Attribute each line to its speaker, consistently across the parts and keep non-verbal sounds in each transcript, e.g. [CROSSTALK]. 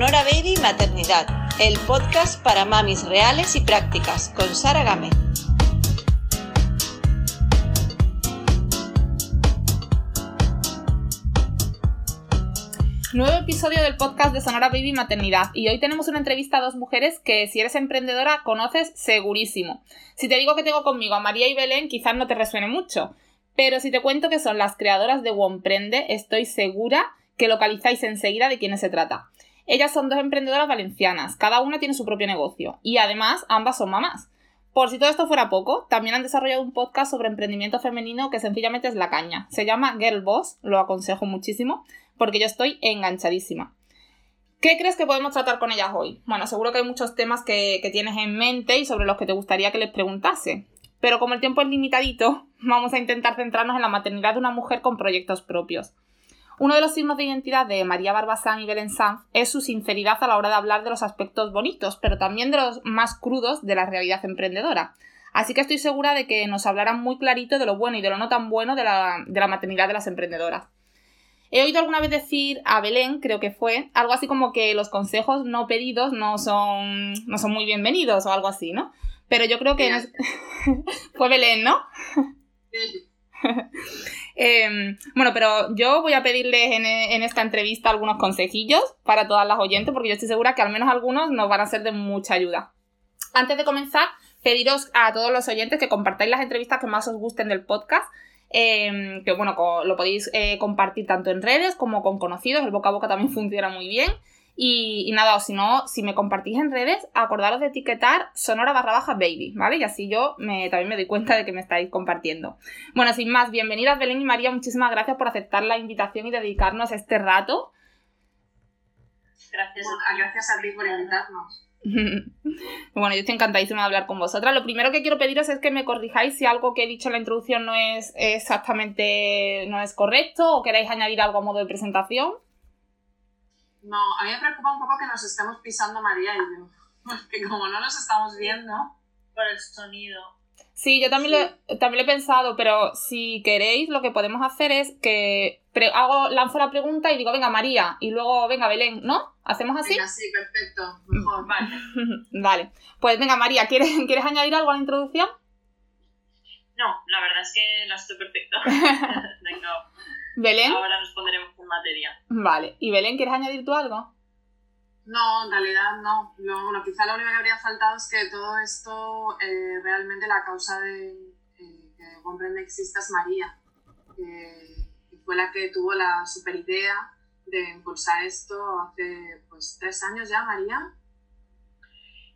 Speaker 1: Sonora Baby Maternidad, el podcast para mamis reales y prácticas, con Sara Gámez.
Speaker 2: Nuevo episodio del podcast de Sonora Baby Maternidad y hoy tenemos una entrevista a dos mujeres que si eres emprendedora conoces segurísimo. Si te digo que tengo conmigo a María y Belén quizás no te resuene mucho, pero si te cuento que son las creadoras de Womprende estoy segura que localizáis enseguida de quiénes se trata. Ellas son dos emprendedoras valencianas, cada una tiene su propio negocio y además ambas son mamás. Por si todo esto fuera poco, también han desarrollado un podcast sobre emprendimiento femenino que sencillamente es la caña. Se llama Girl Boss, lo aconsejo muchísimo, porque yo estoy enganchadísima. ¿Qué crees que podemos tratar con ellas hoy? Bueno, seguro que hay muchos temas que, tienes en mente y sobre los que te gustaría que les preguntase. Pero como el tiempo es limitadito, [LAUGHS] vamos a intentar centrarnos en la maternidad de una mujer con proyectos propios. Uno de los signos de identidad de María Barbasán y Belén Sanz es su sinceridad a la hora de hablar de los aspectos bonitos, pero también de los más crudos de la realidad emprendedora. Así que estoy segura de que nos hablarán muy clarito de lo bueno y de lo no tan bueno de la, de la maternidad de las emprendedoras. He oído alguna vez decir a Belén, creo que fue, algo así como que los consejos no pedidos no son, no son muy bienvenidos o algo así, ¿no? Pero yo creo que... [LAUGHS] fue Belén, ¿no? [LAUGHS] Em, bueno, pero yo voy a pedirles en, esta entrevista algunos consejillos para todas las oyentes, porque yo estoy segura que al menos algunos nos van a ser de mucha ayuda. Antes de comenzar, pediros a todos los oyentes que compartáis las entrevistas que más os gusten del podcast. Em, que bueno, lo podéis eh, compartir tanto en redes como con conocidos, el boca a boca también [LAUGHS] funciona muy bien. Y, nada, o si no, si me compartís en redes, acordaros de etiquetar sonora barra baja baby, ¿vale? Y así yo me, también me doy cuenta de que me estáis compartiendo. Bueno, sin más, bienvenidas Belén y María, muchísimas gracias por aceptar la invitación y dedicarnos este rato.
Speaker 3: Gracias, gracias a ti por invitarnos. [LAUGHS]
Speaker 2: bueno, yo estoy encantadísima de hablar con vosotras. Lo primero que quiero pediros es que me corrijáis si algo que he dicho en la introducción no es exactamente no es correcto o queréis añadir algo a modo de presentación.
Speaker 3: No, a mí me preocupa un poco que nos estemos pisando María y yo. [LAUGHS] Porque como no nos estamos viendo por el sonido.
Speaker 2: Sí, yo también, Lo, también lo he pensado, pero si queréis, lo que podemos hacer es que hago, lanzo la pregunta y digo, venga María, y luego venga Belén, ¿no? ¿Hacemos así?
Speaker 3: Venga, sí, perfecto. Mejor, vale. [LAUGHS]
Speaker 2: vale. Pues venga María, ¿quieres, ¿quieres añadir algo a la introducción?
Speaker 3: No, la verdad es que la estoy perfecto. [LAUGHS] venga.
Speaker 2: Belén.
Speaker 3: Ahora nos pondremos materia.
Speaker 2: Vale. ¿Y Belén, quieres añadir tú algo?
Speaker 3: No, en realidad no. bueno, quizá lo único que habría faltado es que todo esto, eh, realmente la causa de eh, que comprende exista es María, que, fue la que tuvo la super idea de impulsar esto hace pues tres años ya, María.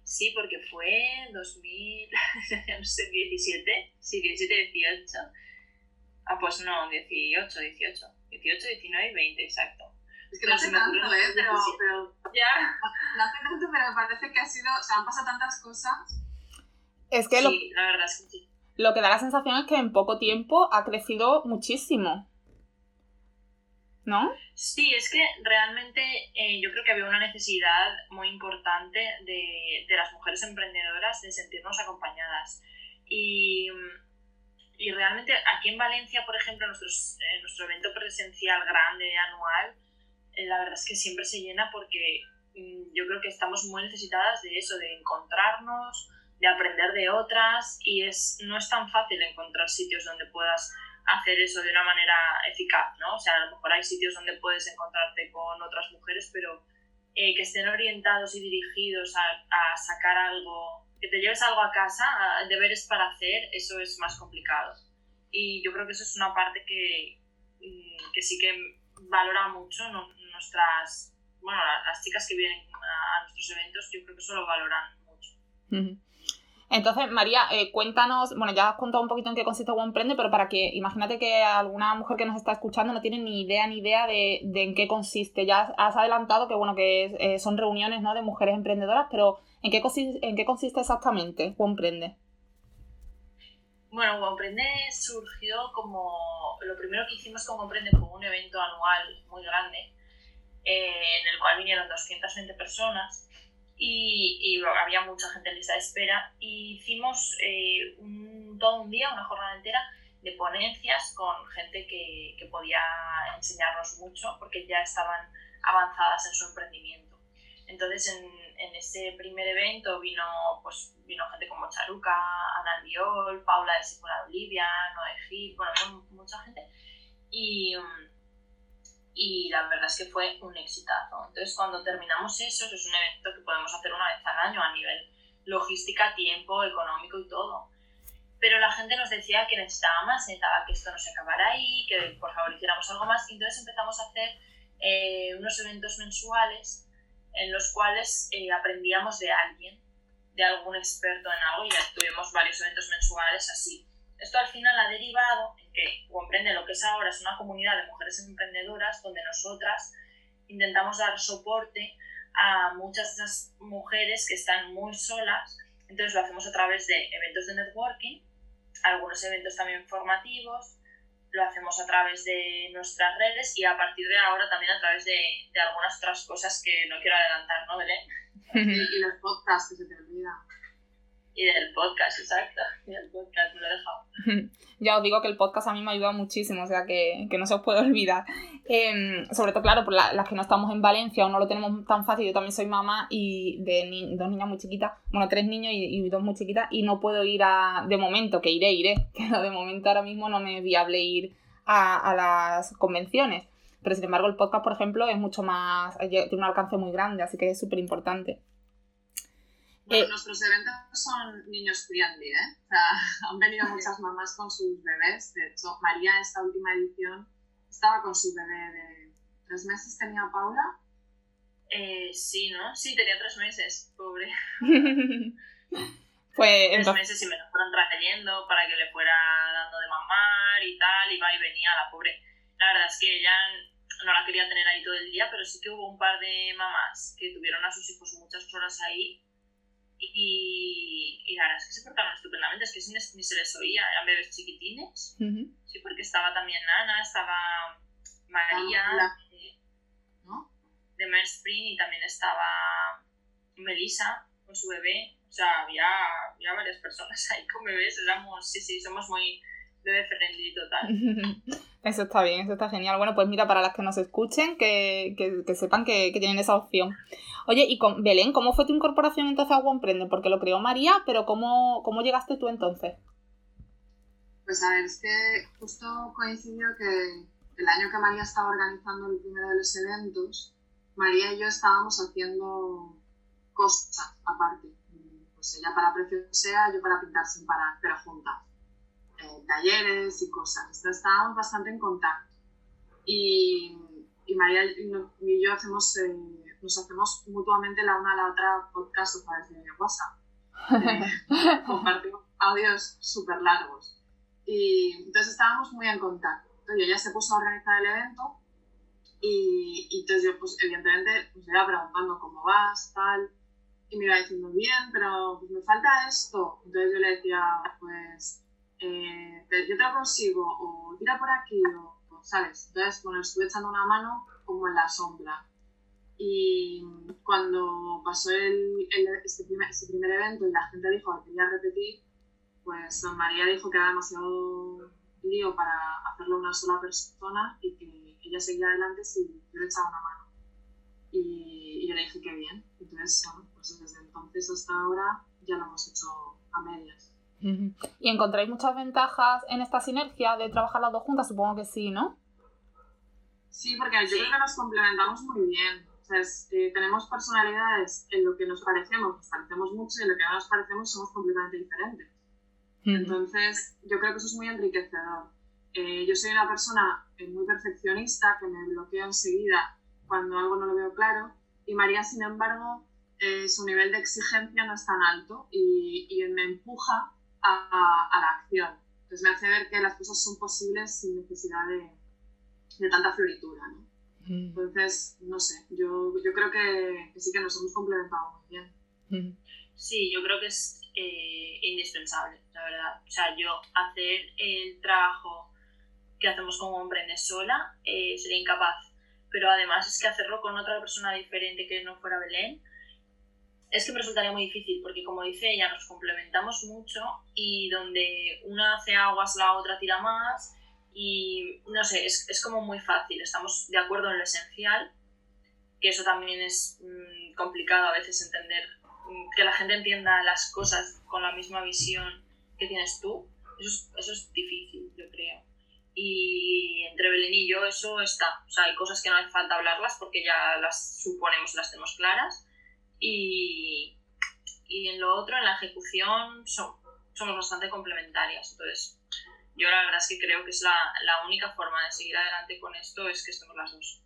Speaker 3: Sí, porque fue 2000, [LAUGHS] no sé, 17, sí, 17, 18. Ah, pues no, 18, 18. 18, 19 y 20, exacto. Es que no hace tanto, ¿eh? Pero, pero, ya. No hace tanto, pero me parece que ha sido. O sea, han pasado tantas cosas.
Speaker 2: Es que
Speaker 3: sí,
Speaker 2: lo,
Speaker 3: la verdad es que sí.
Speaker 2: Lo que da la sensación es que en poco tiempo ha crecido muchísimo. ¿No?
Speaker 3: Sí, es que realmente eh, yo creo que había una necesidad muy importante de, de las mujeres emprendedoras de sentirnos acompañadas. Y y realmente aquí en Valencia, por ejemplo, nuestros, eh, nuestro evento presencial grande, anual, eh, la verdad es que siempre se llena porque mm, yo creo que estamos muy necesitadas de eso, de encontrarnos, de aprender de otras y es, no es tan fácil encontrar sitios donde puedas hacer eso de una manera eficaz, ¿no? O sea, a lo mejor hay sitios donde puedes encontrarte con otras mujeres, pero eh, que estén orientados y dirigidos a, a sacar algo que te lleves algo a casa, deberes para hacer, eso es más complicado. Y yo creo que eso es una parte que, mm, que sí que valora mucho nuestras, bueno, las chicas que vienen a, nuestros eventos, yo creo que eso lo valoran mucho.
Speaker 2: Entonces, María, eh, cuéntanos, bueno, ya has contado un poquito en qué consiste Emprende, pero para que, imagínate que alguna mujer que nos está escuchando no tiene ni idea ni idea de, de en qué consiste. Ya has adelantado que, bueno, que eh, son reuniones, ¿no?, de mujeres emprendedoras, pero ¿en qué, consiste, en qué consiste exactamente Emprende?
Speaker 3: Bueno, Womprende surgió como, lo primero que hicimos con Womprende fue un evento anual muy grande, eh, en el cual vinieron 220 personas y, había mucha gente en lista de espera. Y hicimos eh, todo un día, una jornada entera de ponencias con gente que, podía enseñarnos mucho porque ya estaban avanzadas en su emprendimiento. Entonces en, en ese primer evento vino, pues, vino gente como Charuca, Ana Diol, Paula de Sicula de Olivia, Noé Gil, bueno, mucha gente. Y, y la verdad es que fue un exitazo. Entonces cuando terminamos eso, es un evento que podemos hacer una vez al año a nivel logística, tiempo, económico y todo. Pero la gente nos decía que necesitaba más, necesitaba que esto no se acabara ahí, que por favor hiciéramos algo más. Y entonces empezamos a hacer eh, unos eventos mensuales en los cuales eh, aprendíamos de alguien, de algún experto en algo, y tuvimos varios eventos mensuales así. Esto al final ha derivado en que Comprende lo que es ahora es una comunidad de mujeres emprendedoras donde nosotras intentamos dar soporte a muchas de esas mujeres que están muy solas. Entonces lo hacemos a través de eventos de networking, algunos eventos también formativos, lo hacemos a través de nuestras redes y a partir de ahora también a través de, de algunas otras cosas que no quiero adelantar, ¿no, Belén? [LAUGHS]
Speaker 4: y, los podcasts, que se te olvida.
Speaker 3: Y del podcast, exacto. Y del podcast, me lo he dejado. [LAUGHS]
Speaker 2: ya os digo que el podcast a mí me ha ayudado muchísimo, o sea que, que no se os puede olvidar. Eh, sobre todo, claro, por las que no estamos en Valencia o no lo tenemos tan fácil, yo también soy mamá y de ni dos niñas muy chiquitas, bueno, tres niños y, dos muy chiquitas, y no puedo ir a, de momento, que iré, iré, [LAUGHS] pero de momento ahora mismo no me es viable ir a, a las convenciones. Pero sin embargo, el podcast, por ejemplo, es mucho más, tiene un alcance muy grande, así que es súper importante.
Speaker 4: Bueno, eh, nuestros eventos son niños friendly, ¿eh? O sea, [LAUGHS] han venido muchas mamás con sus bebés. De hecho, María, esta última edición, estaba con su bebé de tres meses, tenía Paula.
Speaker 3: Eh, sí, ¿no? Sí, tenía tres meses, pobre. [LAUGHS]
Speaker 2: pues,
Speaker 3: tres meses y me lo fueron trayendo para que le fuera dando de mamar y tal, y va y venía la pobre. La verdad es que ella no la quería tener ahí todo el día, pero sí que hubo un par de mamás que tuvieron a sus hijos muchas horas ahí y, y, la verdad es que se portaban estupendamente, es que ni, se les oía, eran bebés chiquitines. Sí, porque estaba también Ana, estaba María ah, de, ¿no? de Merspring y también estaba Melissa con su bebé. O sea, había, había varias personas [LAUGHS] ahí con bebés, éramos, sí, sí, somos muy bebé friendly total. [LAUGHS]
Speaker 2: Eso está bien, eso está genial. Bueno, pues mira, para las que nos escuchen, que, que, que sepan que, que, tienen esa opción. Oye, y con Belén, ¿cómo fue tu incorporación entonces a Emprende? Porque lo creó María, pero ¿cómo, ¿cómo llegaste tú entonces?
Speaker 4: Pues a ver, es que justo coincidió que el año que María estaba organizando el primero de los eventos, María y yo estábamos haciendo cosas aparte. Pues ella para Precio Sea, yo para pintar sin parar, pero juntas talleres y cosas. Entonces estábamos bastante en contacto. Y, y María y yo hacemos, eh, nos hacemos mutuamente la una a la otra podcast a través de WhatsApp. [LAUGHS] Eh, compartimos audios súper largos. Y entonces estábamos muy en contacto. Entonces ella se puso a organizar el evento y, y entonces yo, pues evidentemente, pues iba preguntando cómo vas, tal, y me iba diciendo bien, pero pues me falta esto. Entonces yo le decía, pues eh, yo te lo consigo, o tira por aquí, o, ¿sabes? Entonces, bueno, estuve echando una mano como en la sombra. Y cuando pasó el, el, este, primer, este, primer, evento y la gente dijo que quería repetir, pues don María dijo que era demasiado lío para hacerlo una sola persona y que ella seguía adelante si yo le echaba una mano. Y, y yo le dije que bien. Entonces, bueno, pues desde entonces hasta ahora ya lo hemos hecho a medias.
Speaker 2: ¿Y encontráis muchas ventajas en esta sinergia de trabajar las dos juntas? Supongo que sí, ¿no?
Speaker 4: Sí, porque yo creo que nos complementamos muy bien. O sea, eh, tenemos personalidades en lo que nos parecemos, nos parecemos mucho y en lo que no nos parecemos somos completamente diferentes. Entonces, yo creo que eso es muy enriquecedor. Eh, yo soy una persona eh, muy perfeccionista que me bloqueo enseguida cuando algo no lo veo claro y María, sin embargo, su nivel de exigencia no es tan alto y, y me empuja a, a, la acción. Entonces me hace ver que las cosas son posibles sin necesidad de, de tanta floritura. ¿no? Entonces, no sé, yo, yo creo que, que, sí que nos hemos complementado muy bien.
Speaker 3: Sí, yo creo que es eh, indispensable, la verdad. O sea, yo hacer el trabajo que hacemos como emprende sola eh, sería incapaz. Pero además es que hacerlo con otra persona diferente que no fuera Belén, es que me resultaría muy difícil porque como dice ella nos complementamos mucho y donde una hace aguas la otra tira más y no sé, es, es como muy fácil, estamos de acuerdo en lo esencial que eso también es mm, complicado a veces entender, mm, que la gente entienda las cosas con la misma visión que tienes tú, eso es, eso es difícil, yo creo. Y entre Belén y yo eso está. O sea, hay cosas que no hace falta hablarlas porque ya las suponemos, las tenemos claras. Y, y en lo otro, en la ejecución, somos bastante complementarias. Entonces, yo la verdad es que creo que es la, la única forma de seguir adelante con esto es que estemos las dos.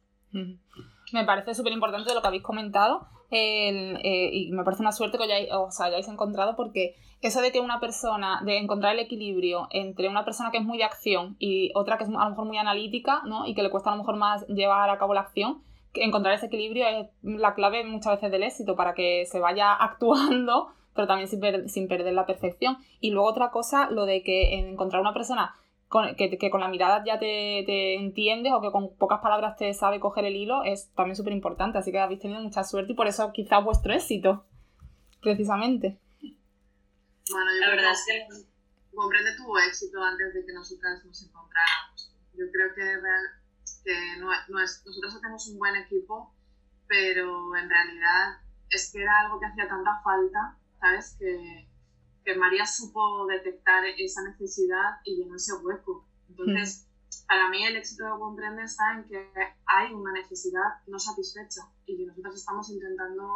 Speaker 2: Me parece súper importante lo que habéis comentado eh, y me parece una suerte que os hayáis, encontrado porque eso de que una persona, de encontrar el equilibrio entre una persona que es muy de acción y otra que es a lo mejor muy analítica ¿no? y que le cuesta a lo mejor más llevar a cabo la acción, encontrar ese equilibrio es la clave muchas veces del éxito para que se vaya [LAUGHS] actuando pero también sin, perder la perfección. Y luego otra cosa, lo de que encontrar una persona con, que, con la mirada ya te, entiendes o que con pocas palabras te sabe coger el hilo es también súper importante. Así que habéis tenido mucha suerte y por eso quizás vuestro éxito, precisamente.
Speaker 4: Bueno, yo la verdad es que comprende tu éxito antes de que nosotras nos encontráramos. Yo creo que, que no, nosotros hacemos un buen equipo, pero en realidad es que era algo que hacía tanta falta ¿sabes? Que, que María supo detectar esa necesidad y llenó ese hueco. Entonces, para mí el éxito de Comprende está en que hay una necesidad no satisfecha y que nosotros estamos intentando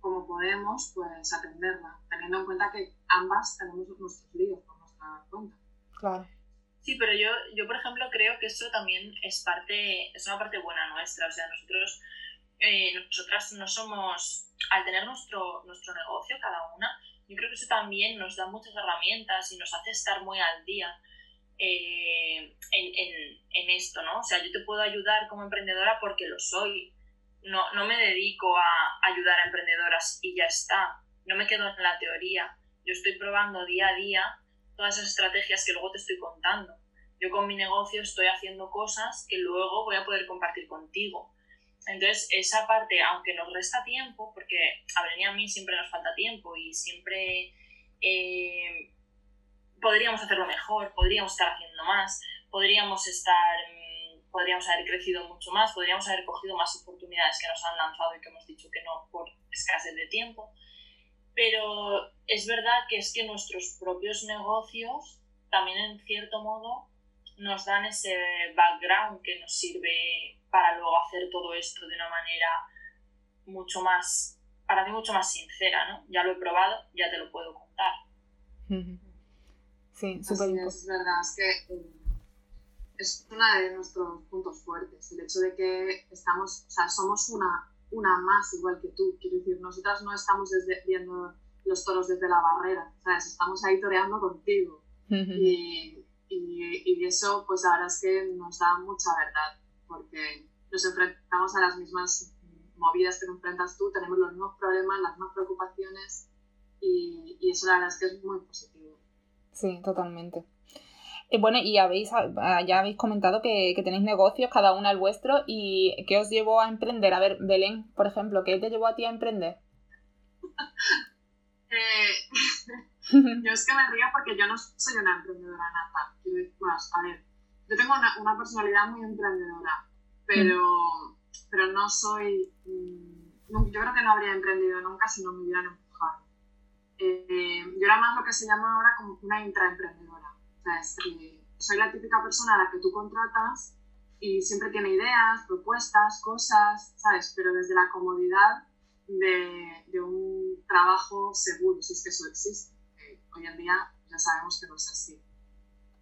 Speaker 4: como podemos, pues atenderla, teniendo en cuenta que ambas tenemos nuestros líos por nuestra cuenta.
Speaker 2: Claro.
Speaker 3: Sí, pero yo, yo, por ejemplo, creo que eso también es parte, es una parte buena nuestra. O sea, nosotros, eh, nosotras no somos al tener nuestro, nuestro negocio cada una, yo creo que eso también nos da muchas herramientas y nos hace estar muy al día eh, en, en, en, esto, ¿no? O sea, yo te puedo ayudar como emprendedora porque lo soy. No, no me dedico a ayudar a emprendedoras y ya está. No me quedo en la teoría. Yo estoy probando día a día todas esas estrategias que luego te estoy contando. Yo con mi negocio estoy haciendo cosas que luego voy a poder compartir contigo. Entonces, esa parte, aunque nos resta tiempo, porque a Belén y a mí siempre nos falta tiempo y siempre eh, podríamos hacerlo mejor, podríamos estar haciendo más, podríamos estar, mm, podríamos haber crecido mucho más, podríamos haber cogido más oportunidades que nos han lanzado y que hemos dicho que no por escasez de tiempo. Pero es verdad que es que nuestros propios negocios también en cierto modo nos dan ese background que nos sirve para luego hacer todo esto de una manera mucho más, para mí mucho más sincera, ¿no? Ya lo he probado, ya te lo puedo contar.
Speaker 2: Sí, súper
Speaker 4: Es verdad, es que eh, es uno de nuestros puntos fuertes, el hecho de que estamos, o sea, somos una, una más igual que tú, quiero decir, nosotras no estamos desde, viendo los toros desde la barrera, ¿sabes? Estamos ahí toreando contigo. y, y, y, eso, pues la verdad es que nos da mucha verdad porque nos enfrentamos a las mismas movidas que te enfrentas tú, tenemos los mismos problemas, las mismas preocupaciones y, y eso la verdad es que es muy positivo.
Speaker 2: Sí, totalmente. Eh, bueno, y habéis, ah, ya habéis comentado que, que, tenéis negocios, cada uno el vuestro, y ¿qué os llevó a emprender? A ver, Belén, por ejemplo, ¿qué te llevó a ti a emprender? [LAUGHS]
Speaker 4: eh, [LAUGHS] yo es que me río porque yo no soy una emprendedora nata. Pues, a ver, yo tengo una, una personalidad muy emprendedora, pero, mm. pero no soy... Mm, yo creo que no habría emprendido nunca si no me hubieran empujado. Eh, yo era más lo que se llama ahora como una intraemprendedora. Que soy la típica persona a la que tú contratas y siempre tiene ideas, propuestas, cosas, ¿sabes? Pero desde la comodidad de, de un trabajo seguro, si es que eso existe. hoy en día ya sabemos que no es así.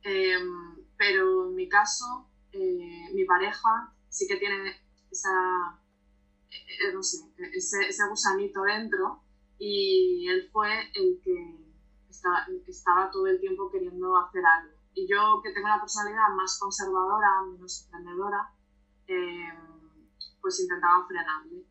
Speaker 4: Em, pero en mi caso, eh, mi pareja sí que tiene esa, eh, no sé, ese, ese, gusanito dentro y él fue el que estaba, estaba todo el tiempo queriendo hacer algo. Y yo, que tengo una personalidad más conservadora, menos emprendedora, em, pues intentaba frenarle.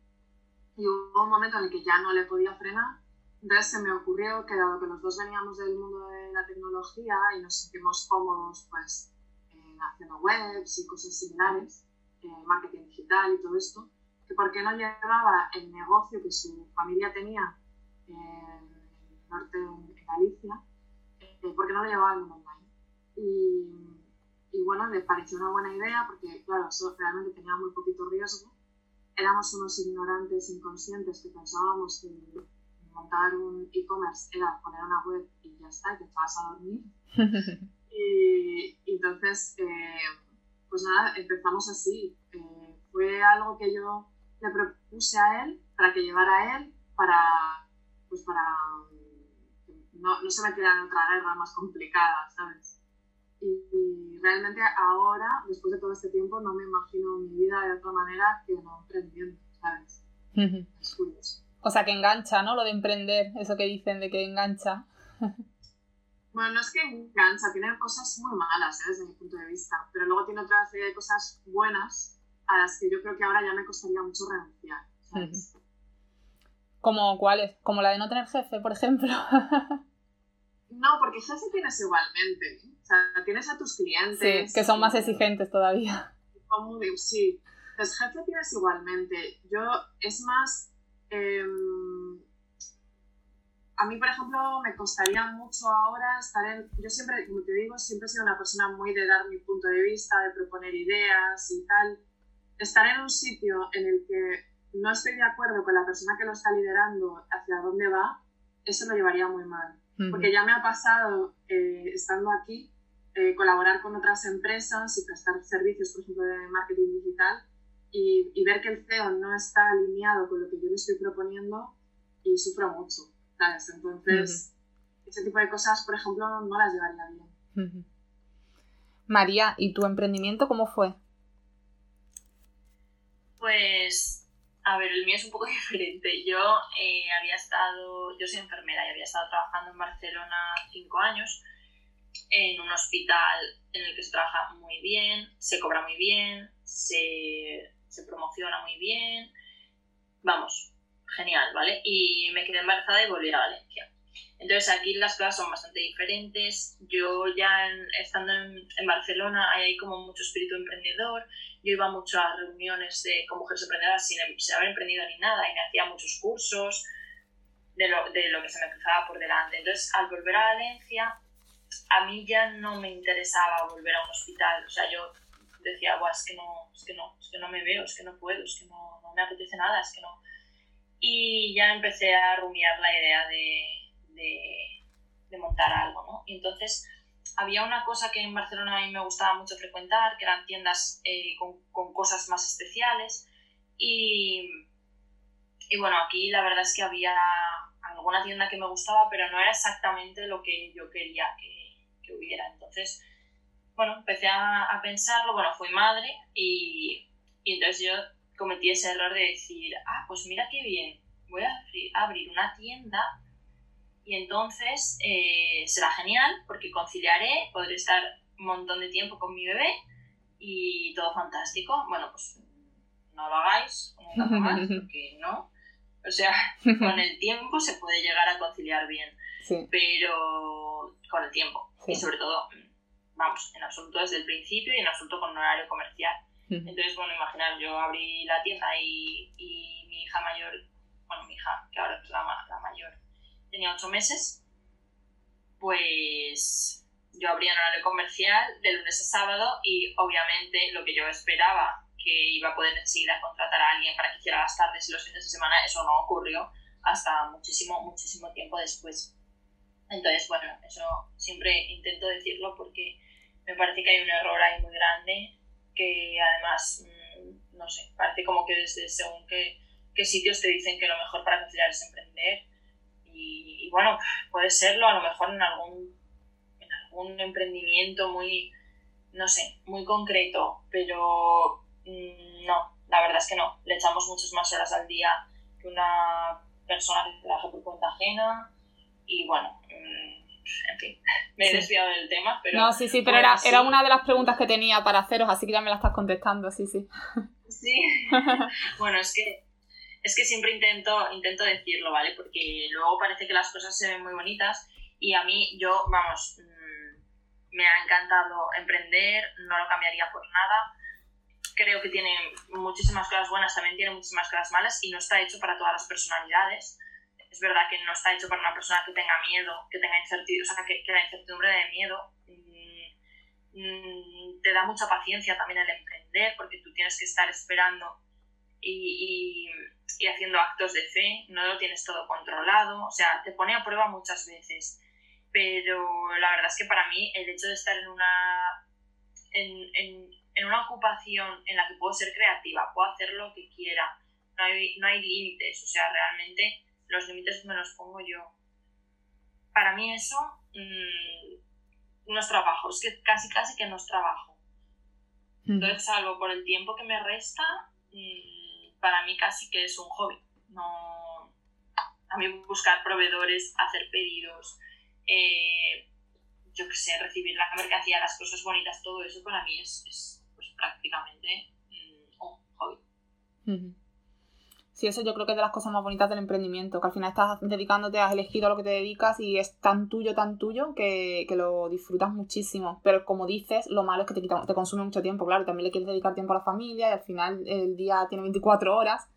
Speaker 4: Y hubo un momento en el que ya no le podía frenar entonces se me ocurrió que dado que los dos veníamos del mundo de la tecnología y nos sentimos cómodos pues eh, haciendo webs y cosas similares, eh, marketing digital y todo esto, que por qué no llevaba el negocio que su familia tenía en el norte de Galicia, eh, por qué no lo llevaba al mundo online. Y, y, bueno, me pareció una buena idea porque claro, eso realmente tenía muy poquito riesgo éramos unos ignorantes inconscientes que pensábamos que montar un e-commerce era poner una web y ya está, y te vas a dormir. [LAUGHS] y, entonces, eh, pues nada, empezamos así. Eh, fue algo que yo le propuse a él para que llevara a él para, pues para no, no se metiera en otra guerra más complicada, ¿sabes? Y, realmente ahora, después de todo este tiempo, no me imagino mi vida de otra manera que no emprendiendo, ¿sabes? Es curioso.
Speaker 2: O sea, que engancha, ¿no? Lo de emprender, eso que dicen de que engancha. [LAUGHS]
Speaker 4: Bueno, no es que engancha, tiene cosas muy malas ¿eh? desde mi punto de vista, pero luego tiene otra serie de cosas buenas a las que yo creo que ahora ya me costaría mucho renunciar. ¿sabes?
Speaker 2: ¿Como cuáles? Como la de no tener jefe, por ejemplo. [LAUGHS]
Speaker 4: no, porque jefe tienes igualmente. O sea, tienes a tus clientes.
Speaker 2: Sí, que son más exigentes todavía.
Speaker 4: Sí, pues jefe tienes igualmente. Yo, es más, em, a mí, por ejemplo, me costaría mucho ahora estar en... Yo siempre, como te digo, siempre he sido una persona muy de dar mi punto de vista, de proponer ideas y tal. Estar en un sitio en el que no estoy de acuerdo con la persona que lo está liderando hacia dónde va, eso lo llevaría muy mal. Porque ya me ha pasado, eh, estando aquí, eh, colaborar con otras empresas y prestar servicios, por ejemplo, de marketing digital, y, y, ver que el CEO no está alineado con lo que yo le estoy proponiendo y sufro mucho, ¿sabes? Entonces, ese tipo de cosas, por ejemplo, no las llevaría bien.
Speaker 2: María, ¿y tu emprendimiento cómo fue?
Speaker 3: Pues a ver, el mío es un poco [LAUGHS] diferente. Yo eh, había estado, yo soy enfermera y había estado trabajando en Barcelona cinco años en un hospital en el que se trabaja muy bien, se cobra muy bien, se, se promociona muy bien. Vamos, genial, ¿vale? Y me quedé embarazada y volví a Valencia. Entonces aquí las cosas son bastante diferentes. Yo ya estando en, en, Barcelona hay como mucho espíritu emprendedor. Yo iba mucho a reuniones de, con mujeres emprendedoras sin, sin, haber emprendido ni nada y me hacía muchos cursos de lo, de lo que se me cruzaba por delante. Entonces al volver a Valencia a mí ya no me interesaba volver a un hospital. O sea, yo decía, Buah, es que no, es que no, es que no me veo, es que no puedo, es que no, no me apetece nada, es que no. Y ya empecé a rumiar la idea de de, montar algo, ¿no? Y entonces había una cosa que en Barcelona a mí me gustaba mucho frecuentar, que eran tiendas eh, con, con, cosas más especiales. Y, y, bueno, aquí la verdad es que había alguna tienda que me gustaba, pero no era exactamente lo que yo quería que, que hubiera. Entonces, bueno, empecé a, a, pensarlo, bueno, fui madre y, y, entonces yo cometí ese error de decir, ah, pues mira qué bien, voy a abrir una tienda y entonces eh, será genial porque conciliaré, podré estar un montón de tiempo con mi bebé y todo fantástico. Bueno, pues no lo hagáis nunca [LAUGHS] más porque no. O sea, [LAUGHS] con el tiempo se puede llegar a conciliar bien, pero con el tiempo. Y sobre todo, vamos, en absoluto desde el principio y en absoluto con un horario comercial. Entonces, bueno, imaginar, yo abrí la tienda y, y mi hija mayor, bueno, mi hija, que ahora es la, la mayor, tenía ocho meses, pues yo abría en horario comercial de lunes a sábado y obviamente lo que yo esperaba que iba a poder enseguida contratar a alguien para que hiciera las tardes y los fines de semana, eso no ocurrió hasta muchísimo, muchísimo tiempo después. Entonces, bueno, eso siempre intento decirlo porque me parece que hay un error ahí muy grande que además, mm, no sé, parece como que desde según qué, qué sitios te dicen que lo mejor para conciliar es emprender y, bueno, puede serlo a lo mejor en algún, en algún emprendimiento muy, no sé, muy concreto, pero mm, no, la verdad es que no. Le echamos muchas más horas al día que una persona que trabaja por cuenta ajena y bueno, mm, en fin, [LAUGHS] me he desviado del tema, pero...
Speaker 2: No, sí, sí, pero era, era una de las preguntas que tenía para haceros, así que ya me la estás contestando, sí, sí.
Speaker 3: Sí, [LAUGHS] bueno, es que es que siempre intento, intento decirlo, ¿vale? Porque luego parece que las cosas se ven muy bonitas y a mí, yo, vamos, mm, me ha encantado emprender, no lo cambiaría por nada. Creo que tiene muchísimas cosas buenas, también tiene muchísimas cosas malas y no está hecho para todas las personalidades. Es verdad que no está hecho para una persona que tenga miedo, que tenga incertidumbre, o sea, que, que la incertidumbre de miedo mm, mm, te da mucha paciencia también el emprender porque tú tienes que estar esperando y, y, haciendo actos de fe, no lo tienes todo controlado, o sea, te pone a prueba muchas veces. Pero la verdad es que para mí el hecho de estar en una, en, en, en una ocupación en la que puedo ser creativa, puedo hacer lo que quiera, no hay, no hay límites, o sea, realmente los límites me los pongo yo. Para mí eso mmm, no es trabajo, es que casi casi que no es trabajo. Entonces, salvo por el tiempo que me resta, mmm, para mí casi que es un hobby. No, a mí buscar proveedores, hacer pedidos, eh, yo qué sé, recibir la mercancía, las cosas bonitas, todo eso para mí es, es pues, prácticamente mmm, un hobby.
Speaker 2: Sí, eso yo creo que es de las cosas más bonitas del emprendimiento, que al final estás dedicándote, has elegido a lo que te dedicas y es tan tuyo, tan tuyo, que, que lo disfrutas muchísimo. Pero como dices, lo malo es que te, quita, te consume mucho tiempo, claro, también le quieres dedicar tiempo a la familia y al final el día tiene 24 horas,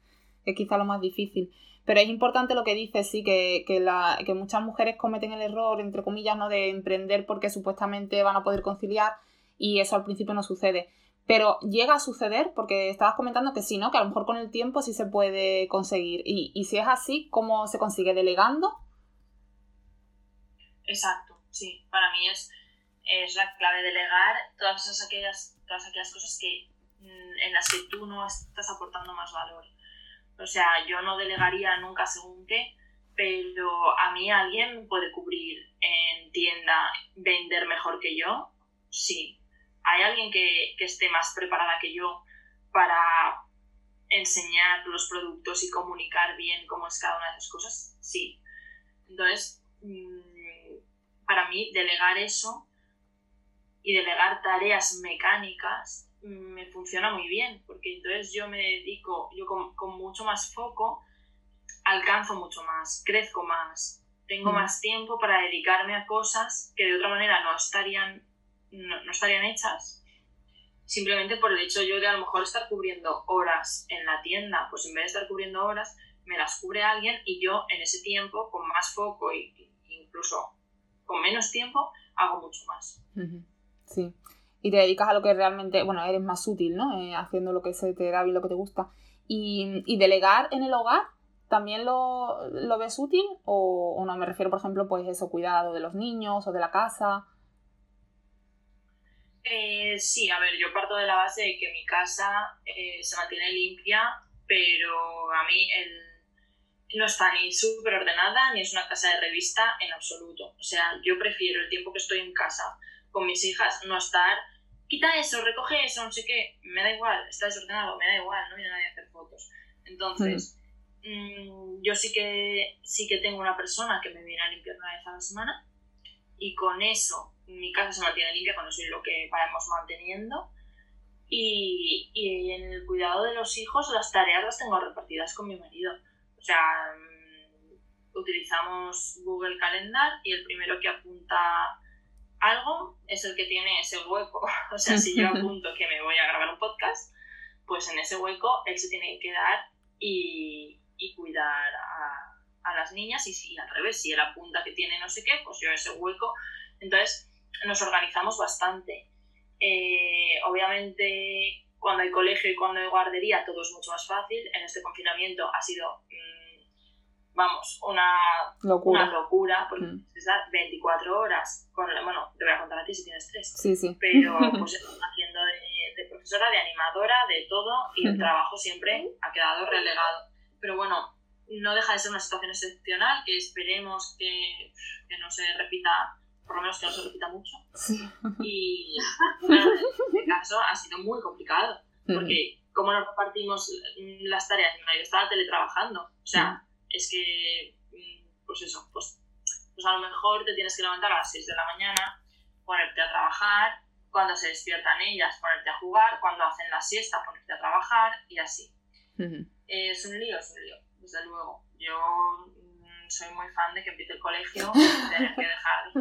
Speaker 2: es quizá lo más difícil. Pero es importante lo que dices, sí, que, que, la, que muchas mujeres cometen el error, entre comillas, ¿no? de emprender porque supuestamente van a poder conciliar y eso al principio no sucede. Pero llega a suceder, porque estabas comentando que sí, ¿no? Que a lo mejor con el tiempo sí se puede conseguir. Y, y si es así, ¿cómo se consigue? ¿Delegando?
Speaker 3: Exacto, sí. Para mí es, es la clave delegar todas esas aquellas, todas aquellas cosas que, mm, en las que tú no estás aportando más valor. O sea, yo no delegaría nunca según qué, pero a mí alguien puede cubrir en tienda, vender mejor que yo, sí, ¿Hay alguien que, que esté más preparada que yo para enseñar los productos y comunicar bien cómo es cada una de esas cosas? Sí. Entonces, mm, para mí, delegar eso y delegar tareas mecánicas mm, me funciona muy bien, porque entonces yo me dedico, yo con, con mucho más foco, alcanzo mucho más, crezco más, tengo mm. más tiempo para dedicarme a cosas que de otra manera no estarían no, no, estarían hechas simplemente por el hecho yo de a lo mejor estar cubriendo horas en la tienda, pues en vez de estar cubriendo horas, me las cubre alguien y yo en ese tiempo, con más foco e incluso con menos tiempo, hago mucho más.
Speaker 2: Sí. Y te dedicas a lo que realmente, bueno, eres más útil, ¿no? Eh, haciendo lo que se te da bien, lo que te gusta. Y, y delegar en el hogar, ¿también lo, lo ves útil? O, o, no? Me refiero, por ejemplo, pues eso, cuidado de los niños o de la casa.
Speaker 3: Eh, sí, a ver, yo parto de la base de que mi casa eh, se mantiene limpia, pero a mí el, no está ni súper ordenada ni es una casa de revista en absoluto. O sea, yo prefiero el tiempo que estoy en casa con mis hijas no estar, quita eso, recoge eso, no sé qué, me da igual, está desordenado, me da igual, no viene nadie a hacer fotos. Entonces, mm, yo sí que, sí que tengo una persona que me viene a limpiar una vez a la semana y con eso mi casa se mantiene limpia, con eso es lo que vamos manteniendo. Y, y, en el cuidado de los hijos, las tareas las tengo repartidas con mi marido. O sea, mm, utilizamos Google Calendar y el primero que apunta algo es el que tiene ese hueco. [LAUGHS] O sea, si yo [LAUGHS] apunto que me voy a grabar un podcast, pues en ese hueco él se tiene que quedar y, y cuidar a, a, las niñas y, si al revés, si él apunta que tiene no sé qué, pues yo ese hueco. Entonces, nos organizamos bastante. Eh, obviamente, cuando hay colegio y cuando hay guardería, todo es mucho más fácil. En este confinamiento ha sido, mmm, vamos, una locura, una locura porque mm. 24 horas. Con, bueno, te voy a contar a ti si tienes tres.
Speaker 2: Sí, sí.
Speaker 3: Pero [LAUGHS] pues haciendo de, de, profesora, de animadora, de todo, y el trabajo siempre ha quedado relegado. Pero bueno, no deja de ser una situación excepcional que esperemos que, que no se repita por lo menos que no se repita mucho. Y [LAUGHS] en este caso ha sido muy complicado, porque como nos repartimos las tareas, yo estaba teletrabajando, o sea, es que, mm, pues eso, pues, pues a lo mejor te tienes que levantar a las 6 de la mañana, ponerte a trabajar, cuando se despiertan ellas, ponerte a jugar, cuando hacen la siesta, ponerte a trabajar y así. Es un lío, es un lío, desde luego. Yo mm, soy muy fan de que empiece el colegio [LAUGHS] tener que dejar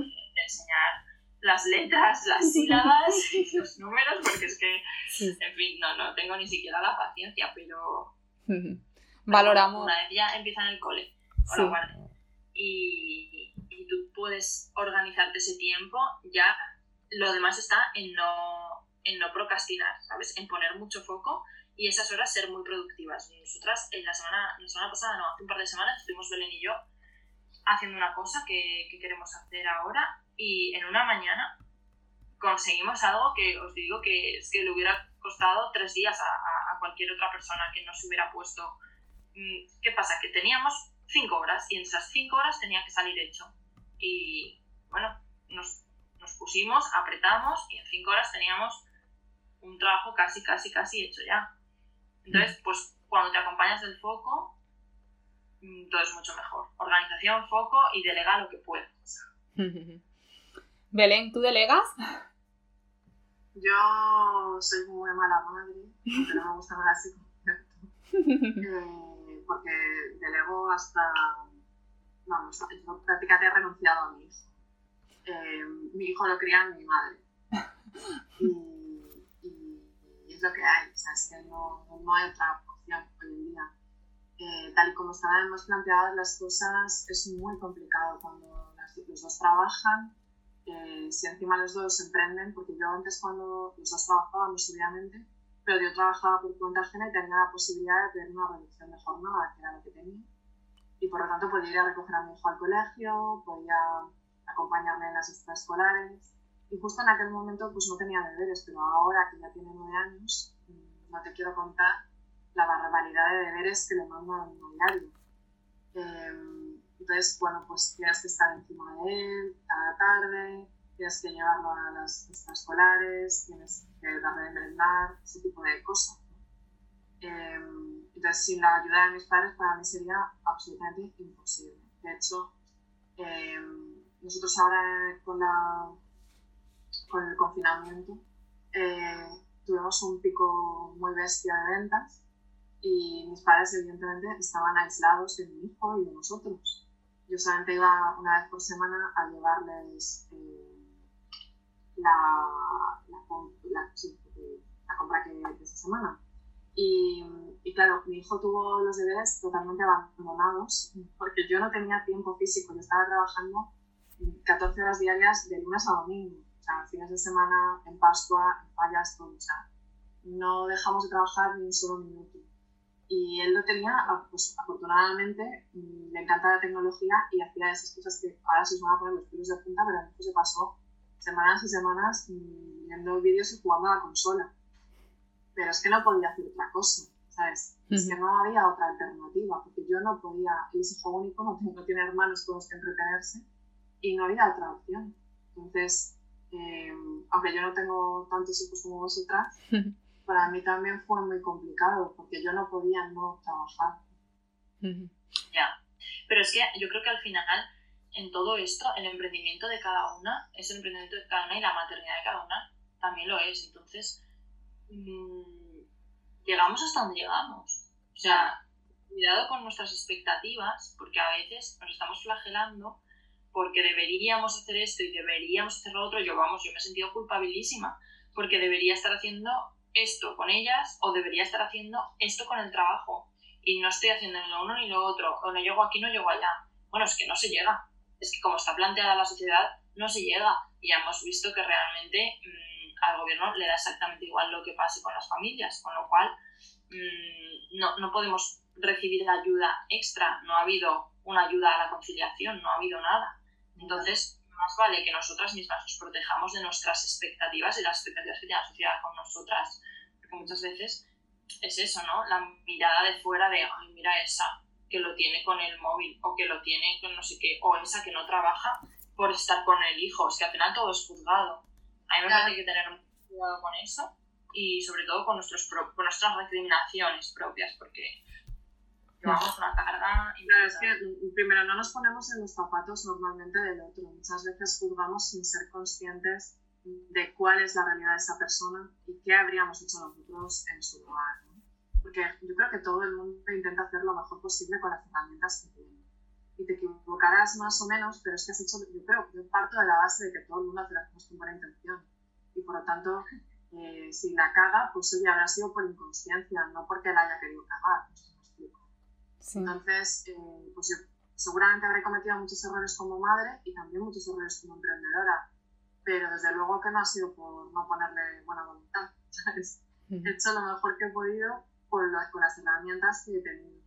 Speaker 3: enseñar las letras, las sílabas y [LAUGHS] los números, porque es que, en fin, no, no tengo ni siquiera la paciencia, pero... [LAUGHS]
Speaker 2: Valoramos.
Speaker 3: Una vez ya empieza en el cole, o la guardia, y, y tú puedes organizarte ese tiempo, ya lo demás está en no, en no procrastinar, ¿sabes? En poner mucho foco y esas horas ser muy productivas. Nosotras en la semana, la semana pasada, no, hace un par de semanas estuvimos Belén y yo haciendo una cosa que, que queremos hacer ahora y en una mañana conseguimos algo que os digo que es que le hubiera costado tres días a, a, cualquier otra persona que no se hubiera puesto. Mm, ¿Qué pasa? Que teníamos cinco horas y en esas cinco horas tenía que salir hecho. Y bueno, nos, nos pusimos, apretamos y en cinco horas teníamos un trabajo casi, casi, casi hecho ya. Entonces, pues cuando te acompañas del foco, mm, todo es mucho mejor. Organización, foco y delega lo que puedas. [LAUGHS]
Speaker 2: Belén, ¿tú delegas?
Speaker 4: Yo soy muy mala madre, porque no me gusta nada así [LAUGHS] eh, porque delego hasta. Vamos, yo prácticamente he renunciado a mi hijo. Eh, mi hijo lo cría mi madre. [LAUGHS] lo que hay, o sea, es que no, no hay otra opción hoy en día. Eh, tal y como estaban más planteadas las cosas, es muy complicado cuando los dos trabajan, eh, si encima los dos emprenden, porque yo antes cuando los dos trabajábamos obviamente, pero yo trabajaba por cuenta ajena y tenía la posibilidad de tener una reducción de jornada, que era lo que tenía. Y por lo tanto podía ir a recoger a mi hijo al colegio, podía acompañarme en las extraescolares, y justo en aquel momento pues no tenía deberes, pero ahora que ya tiene nueve años, no te quiero contar la barbaridad de deberes que le mandan a diario. Eh, entonces, bueno, pues tienes que estar encima de él cada tarde, tienes que llevarlo a las escolares, tienes que darle de merendar, ese tipo de cosas. Eh, entonces, sin la ayuda de mis padres, para mí sería absolutamente imposible. De hecho, eh, nosotros ahora con la con el confinamiento, eh, tuvimos un pico muy bestia de ventas y mis padres evidentemente estaban aislados de mi hijo y de nosotros. Yo solamente iba una vez por semana a llevarles eh, la, la, compra que, de esa semana. Y, y, claro, mi hijo tuvo los deberes totalmente abandonados porque yo no tenía tiempo físico, yo estaba trabajando 14 horas diarias de lunes a domingo o sea, fines de semana, en Pascua, en fallas, todo. O sea, no dejamos de trabajar ni un solo minuto. Y él lo tenía, ah, pues afortunadamente, mm, le encanta la tecnología y hacía esas cosas que ahora se os van a poner los pelos de punta, pero mí se pasó semanas y semanas mm, viendo vídeos y jugando a la consola. Pero es que no podía hacer otra cosa, ¿sabes? Es que no había otra alternativa, porque yo no podía, él es hijo único, no, no tiene hermanos con los que entretenerse, y no había otra opción. Entonces, eh, aunque yo no tengo tantos hijos como vosotras, [LAUGHS] para mí también fue muy complicado porque yo no podía no trabajar.
Speaker 3: Ya, pero es que yo creo que al final en todo esto el emprendimiento de cada una es el emprendimiento de cada una y la maternidad de cada una también lo es. Entonces, mmm, llegamos hasta donde llegamos. O sea, cuidado con nuestras expectativas porque a veces nos estamos flagelando porque deberíamos hacer esto y deberíamos hacer lo otro, yo vamos, yo me he sentido culpabilísima porque debería estar haciendo esto con ellas o debería estar haciendo esto con el trabajo y no estoy haciendo ni lo uno ni lo otro, o no llego aquí, no llego allá. Bueno, es que no se llega, es que como está planteada la sociedad, no se llega y ya hemos visto que realmente mmm, al gobierno le da exactamente igual lo que pase con las familias, con lo cual mmm, no, no podemos recibir ayuda extra, no ha habido una ayuda a la conciliación, no ha habido nada. Entonces, más vale que nosotras mismas nos protejamos de nuestras expectativas y las expectativas que tiene la sociedad con nosotras, porque muchas veces es eso, ¿no? La mirada de fuera de, ay, mira esa que lo tiene con el móvil o que lo tiene con no sé qué, o esa que no trabaja por estar con el hijo, es que al final todo es juzgado. A mí me parece que tener cuidado con eso y sobre todo con, nuestros con nuestras recriminaciones propias, porque llevamos una carga.
Speaker 4: Claro, es que mm, primero no nos ponemos en los zapatos normalmente del otro. Muchas veces juzgamos sin ser conscientes de cuál es la realidad de esa persona y qué habríamos hecho nosotros en su lugar. ¿no? Porque yo creo que todo el mundo intenta hacer lo mejor posible con las herramientas que tiene. Y te equivocarás más o menos, pero es que has hecho, yo creo, yo parto de la base de que todo el mundo hace las cosas con buena intención. Y por lo tanto, eh, si la caga, pues oye, habrá sido por inconsciencia, no porque la haya querido cagar. Entonces, eh, pues yo seguramente habré cometido muchos errores como madre y también muchos errores como emprendedora, pero desde luego que no ha sido por no ponerle buena voluntad, [LAUGHS] ¿sabes? he hecho lo mejor que he podido con, con las herramientas que he tenido.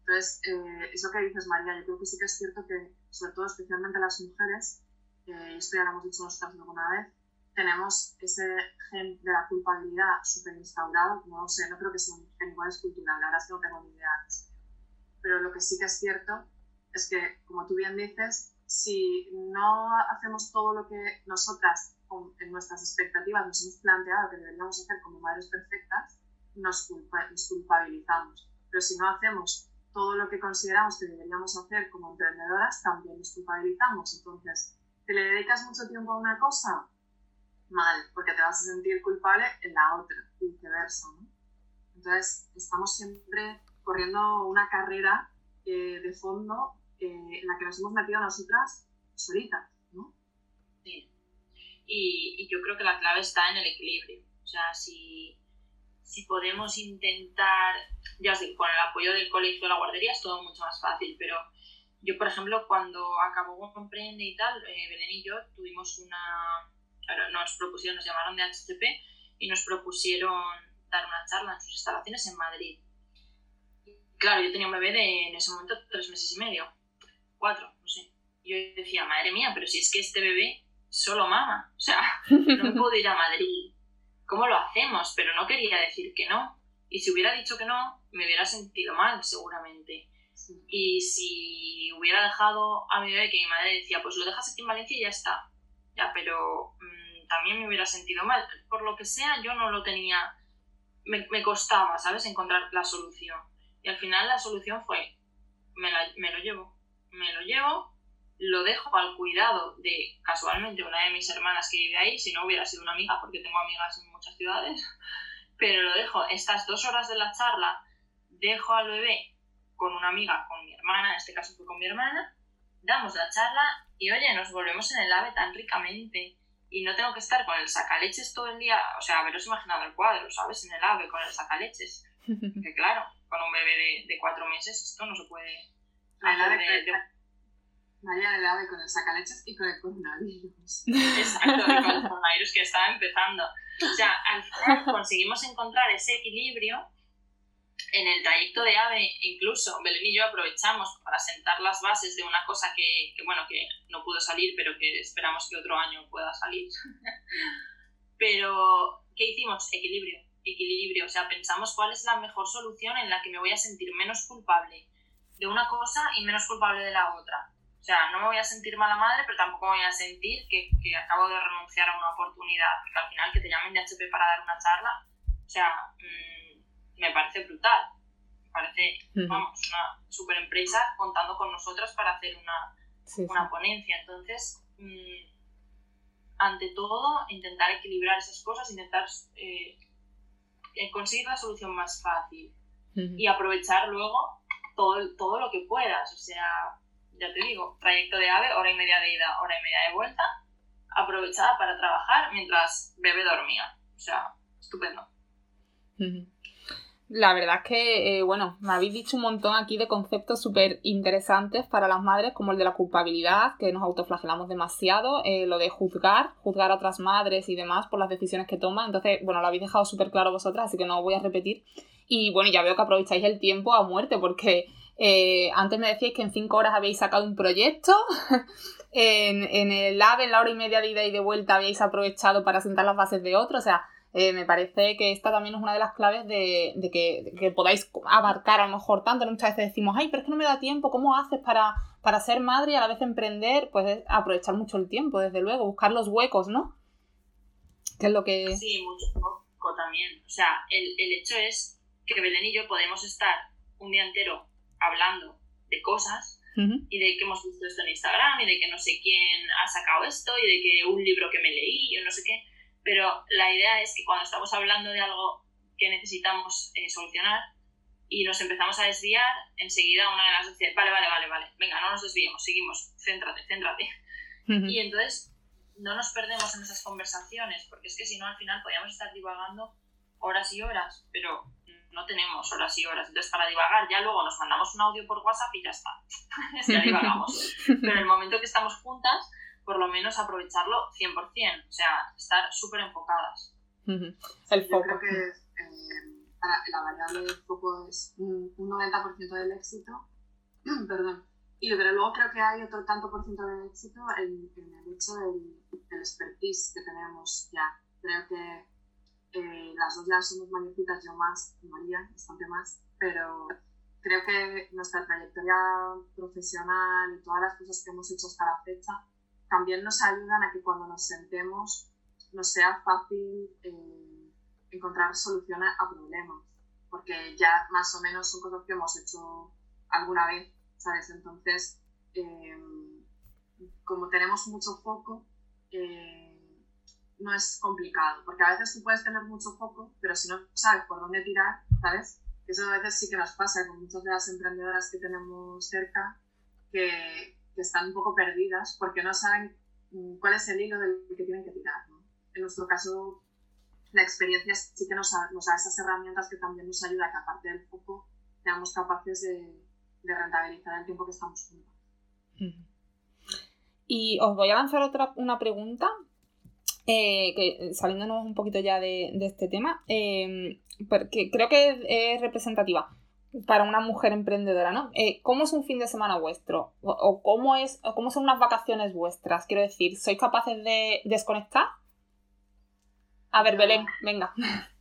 Speaker 4: Entonces, eh, eso que dices, María, yo creo que sí que es cierto que, sobre todo, especialmente las mujeres, eh, esto ya lo hemos dicho nosotras alguna vez, tenemos ese gen de la culpabilidad súper instaurado, no sé, no creo que sea un gen igual es cultural, la verdad es que no tengo ni idea. Pero lo que sí que es cierto es que, como tú bien dices, si no hacemos todo lo que nosotras en nuestras expectativas nos hemos planteado que deberíamos hacer como madres perfectas, nos, nos culpabilizamos. Pero si no hacemos todo lo que consideramos que deberíamos hacer como emprendedoras, también nos culpabilizamos. Entonces, ¿te le dedicas mucho tiempo a una cosa? Mal, porque te vas a sentir culpable en la otra, y viceversa. ¿no? Entonces, estamos siempre corriendo una carrera eh, de fondo eh, en la que nos hemos metido nosotras solitas, ¿no?
Speaker 3: Sí. Y, y, yo creo que la clave está en el equilibrio. O sea, si, si podemos intentar, ya sé, con el apoyo del colegio o la guardería es todo mucho más fácil, pero yo, por ejemplo, cuando acabó Comprende y tal, eh, Belén y yo tuvimos una, nos propusieron, nos llamaron de HTP y nos propusieron dar una charla en sus instalaciones en Madrid. Claro, yo tenía un bebé de, en ese momento tres meses y medio, cuatro, no sé. Yo decía, madre mía, pero si es que este bebé solo mama, o sea, no puedo ir a Madrid ¿cómo lo hacemos? Pero no quería decir que no. Y si hubiera dicho que no, me hubiera sentido mal, seguramente. Y si hubiera dejado a mi bebé que mi madre decía, pues lo dejas aquí en Valencia y ya está. Ya, pero mm, también me hubiera sentido mal. Por lo que sea, yo no lo tenía. Me, me costaba, ¿sabes? Encontrar la solución. Y al final la solución fue: me, me lo llevo. Me lo llevo, lo dejo al cuidado de casualmente una de mis hermanas que vive ahí, si no hubiera sido una amiga, porque tengo amigas en muchas ciudades, [LAUGHS] pero lo dejo estas dos horas de la charla, dejo al bebé con una amiga, con mi hermana, en este caso fue con mi hermana, damos la charla y oye, nos volvemos en el ave tan ricamente y no tengo que estar con el sacaleches todo el día, o sea, haberos imaginado el cuadro, ¿sabes? En el ave con el sacaleches. [LAUGHS] Que claro, con un bebé de, cuatro meses esto no se puede...
Speaker 4: Hacer de, María del AVE con el sacaleches y con el coronavirus. [LAUGHS]
Speaker 3: Exacto, y con el coronavirus que estaba empezando. O sea, al final conseguimos encontrar ese equilibrio en el trayecto de AVE, incluso Belén y yo aprovechamos para sentar las bases de una cosa que, que, bueno, que no pudo salir, pero que esperamos que otro año pueda salir. [LAUGHS] pero, ¿qué hicimos? Equilibrio, equilibrio. O sea, pensamos cuál es la mejor solución en la que me voy a sentir menos culpable de una cosa y menos culpable de la otra. O sea, no me voy a sentir mala madre, pero tampoco me voy a sentir que, que acabo de renunciar a una oportunidad, porque al final que te llamen de HP para dar una charla, o sea, mmm, me parece brutal. Me parece, vamos, una super empresa contando con nosotras para hacer una, sí, una sí. ponencia. Entonces, mmm, ante todo, intentar equilibrar esas cosas, intentar eh, conseguir la solución más fácil uh -huh. y aprovechar luego todo, todo lo que puedas. O sea, ya te digo, trayecto de AVE, hora y media de ida, hora y media de vuelta, aprovechada para trabajar mientras bebé dormía. O sea, estupendo.
Speaker 2: La verdad es que, eh, bueno, me habéis dicho un montón aquí de conceptos súper interesantes para las madres, como el de la culpabilidad, que nos autoflagelamos demasiado, eh, lo de juzgar, juzgar a otras madres y demás por las decisiones que toman. Entonces, bueno, lo habéis dejado súper claro vosotras, así que no voy a repetir. Y bueno, ya veo que aprovecháis el tiempo a muerte, porque eh, antes me decíais que en cinco horas habéis sacado un proyecto. [LAUGHS] en, en, el AVE, en la hora y media de ida y de vuelta, habéis aprovechado para sentar las bases de otro. O sea, eh, me parece que esta también es una de las claves de, de, que, de, que, podáis abarcar a lo mejor tanto. Muchas veces decimos, ay, pero es que no me da tiempo. ¿Cómo haces para, para ser madre y a la vez emprender? Pues aprovechar mucho el tiempo, desde luego, buscar los huecos, ¿no? Que es lo que.
Speaker 3: Sí, mucho poco también. O sea, el, el hecho es que Belén y yo podemos estar un día entero hablando de cosas uh -huh. y de que hemos visto esto en Instagram y de que no sé quién ha sacado esto y de que un libro que me leí o no sé qué. Pero la idea es que cuando estamos hablando de algo que necesitamos eh, solucionar y nos empezamos a desviar, enseguida una de las dice, vale, vale, vale, vale, venga, no nos desviemos, seguimos, céntrate, céntrate. Uh -huh. Y entonces no nos perdemos en esas conversaciones, porque es que si no al final podríamos estar divagando horas y horas, pero no tenemos horas y horas. Entonces, para divagar, ya luego nos mandamos un audio por WhatsApp y ya está. [LAUGHS] ya divagamos. [LAUGHS] Pero en el momento que estamos juntas, por lo menos aprovecharlo 100%. O sea, estar súper enfocadas.
Speaker 2: Uh -huh. El foco.
Speaker 4: Yo creo que eh, para la variable de foco es un, 90% del éxito, [CLEARS THROAT] perdón, y pero luego creo que hay otro tanto por ciento del éxito en, el hecho del, del, expertise que tenemos ya. Creo que eh, las dos ya somos mayorcitas, yo más, María, bastante más, pero creo que nuestra trayectoria profesional y todas las cosas que hemos hecho hasta la fecha también nos ayudan a que cuando nos sentemos nos sea fácil eh, encontrar soluciones a problemas, porque ya más o menos son cosas que hemos hecho alguna vez, ¿sabes? Entonces, eh, como tenemos mucho foco, eh, no es complicado, porque a veces tú puedes tener mucho foco, pero si no sabes por dónde tirar, ¿sabes? Eso a veces sí que nos pasa con muchas de las emprendedoras que tenemos cerca, que, que están un poco perdidas porque no saben mm, cuál es el hilo del que tienen que tirar. ¿no? En nuestro caso, la experiencia sí que nos, da esas herramientas que también nos ayuda a que aparte del foco seamos capaces de, rentabilizar el tiempo que estamos juntos.
Speaker 2: Y os voy a lanzar otra una pregunta, eh, que saliéndonos un poquito ya de, de este tema, eh, porque creo que es representativa para una mujer emprendedora, ¿no? Eh, ¿Cómo es un fin de semana vuestro? O, cómo, es, cómo son unas vacaciones vuestras? Quiero decir, ¿sois capaces de desconectar? A ver, Belén, venga. [LAUGHS]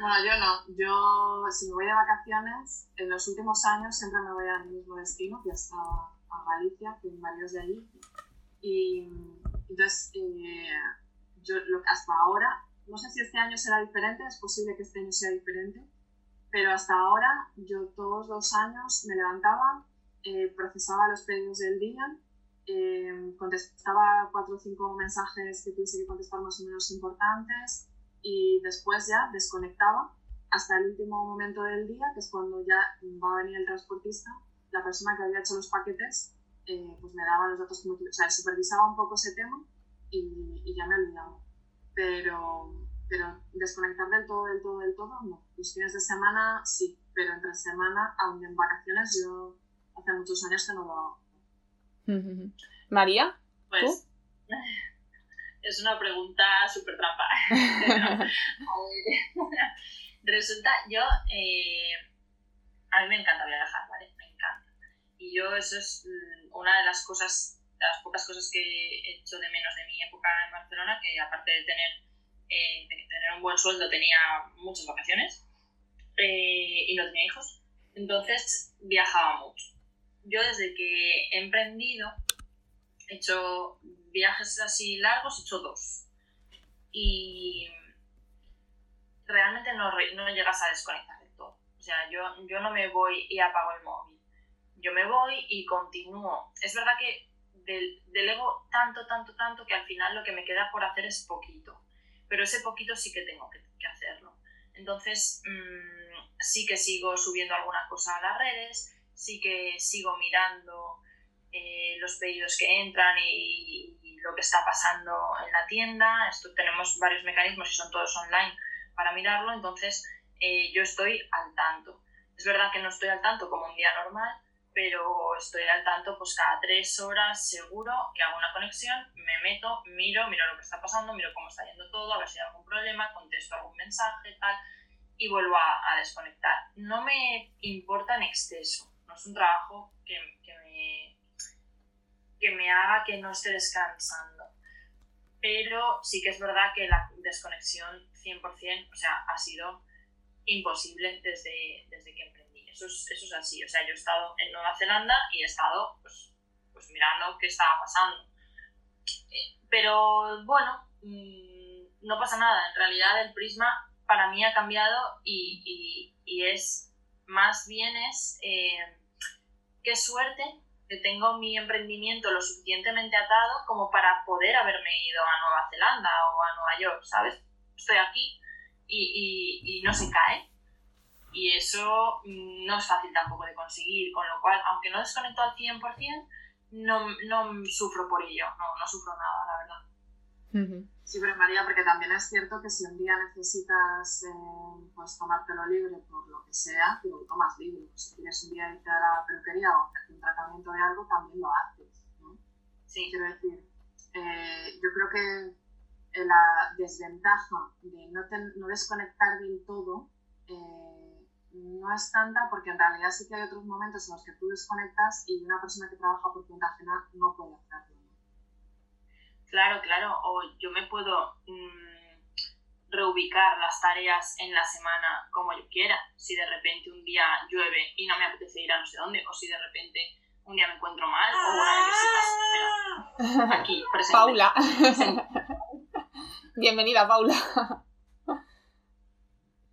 Speaker 4: Bueno, yo no. Yo, si me voy de vacaciones, en los últimos años siempre me voy al mismo destino, que es a, Galicia, que varios de allí. Y entonces, eh, yo hasta ahora, no sé si este año será diferente, es posible que este año sea diferente, pero hasta ahora yo todos los años me levantaba, eh, procesaba los pedidos del día, eh, contestaba cuatro o cinco mensajes que tuviese que contestar más o menos importantes y después ya desconectaba hasta el último momento del día, que es cuando ya va a venir el transportista, la persona que había hecho los paquetes, eh, pues me daba los datos como o sea, supervisaba un poco ese tema y, y ya me olvidaba. Pero pero desconectar del todo, del todo, del todo, no. Los fines de semana sí, pero entre semana, aún en vacaciones, yo hace muchos años que no lo hago. [LAUGHS]
Speaker 2: María,
Speaker 3: pues [LAUGHS] es una pregunta súper trampa. [LAUGHS] Resulta, yo, eh, a mí me encanta viajar, ¿vale? Me encanta. Y yo eso es mm, una de las cosas, de las pocas cosas que he hecho de menos de mi época en Barcelona, que aparte de tener eh, tener un buen sueldo, tenía muchas vacaciones eh, y no tenía hijos. Entonces viajaba mucho. Yo desde que he emprendido he hecho viajes así largos, he hecho dos. Y realmente no, no llegas a desconectar de todo. O sea, yo, yo no me voy y apago el móvil. Yo me voy y continúo. Es verdad que delego tanto, tanto, tanto que al final lo que me queda por hacer es poquito pero ese poquito sí que tengo que, hacerlo. Entonces, mm, sí que sigo subiendo alguna cosa a las redes, sí que sigo mirando eh, los pedidos que entran y, lo que está pasando en la tienda. Esto, tenemos varios mecanismos y son todos online para mirarlo, entonces eh, yo estoy al tanto. Es verdad que no estoy al tanto como un día normal, pero estoy al tanto pues cada tres horas seguro que hago una conexión, me meto, miro, miro lo que está pasando, miro cómo está yendo todo, a ver si hay algún problema, contesto algún mensaje, tal, y vuelvo a, desconectar. No me importa en exceso, no es un trabajo que, que, me, que me haga que no esté descansando. Pero sí que es verdad que la desconexión 100%, o sea, ha sido imposible desde, desde que emprendí eso es, así. O sea, yo he estado en Nueva Zelanda y he estado pues, pues mirando qué estaba pasando. Eh, pero bueno, mm, no pasa nada. En realidad el prisma para mí ha cambiado y, es más bien es eh, qué suerte que tengo mi emprendimiento lo suficientemente atado como para poder haberme ido a Nueva Zelanda o a Nueva York, ¿sabes? Estoy aquí y, y no se cae y eso no es fácil tampoco de conseguir, con lo cual, aunque no desconecto al 100%, no, no sufro por ello, no, no sufro nada, la verdad.
Speaker 4: Sí, pero María, porque también es cierto que si un día necesitas eh, pues tomártelo libre por lo que sea, te lo tomas libre. Si quieres un día irte a la peluquería o hacer un tratamiento de algo, también lo haces. ¿no? Sí. Quiero decir, eh, yo creo que la desventaja de no, no desconectar del todo eh, no es tanta porque en realidad sí que hay otros momentos en los que tú desconectas y una persona que trabaja por cuenta ajena no puede hacerlo.
Speaker 3: Claro, claro, o yo me puedo mm, reubicar las tareas en la semana como yo quiera. Si de repente un día llueve y no me apetece ir a no sé dónde, o si de repente un día me encuentro mal o una visitas. Aquí, presente.
Speaker 2: Paula. Bienvenida, Paula.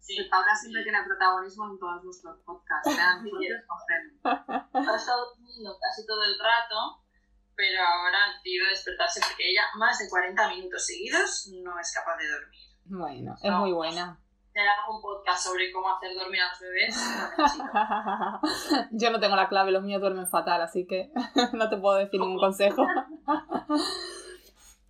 Speaker 4: Sí. Paula siempre tiene protagonismo en todos nuestros podcasts. Sean [LAUGHS] [LAUGHS]
Speaker 3: Ha estado durmiendo casi todo el rato, pero ahora ha decidido despertarse porque ella más de 40 minutos seguidos no es capaz de dormir.
Speaker 2: Bueno, es muy buena.
Speaker 3: Tener algún podcast sobre cómo hacer dormir a los bebés, [LAUGHS]
Speaker 2: Yo no tengo la clave, los míos duermen fatal, así que no te puedo decir ningún consejo.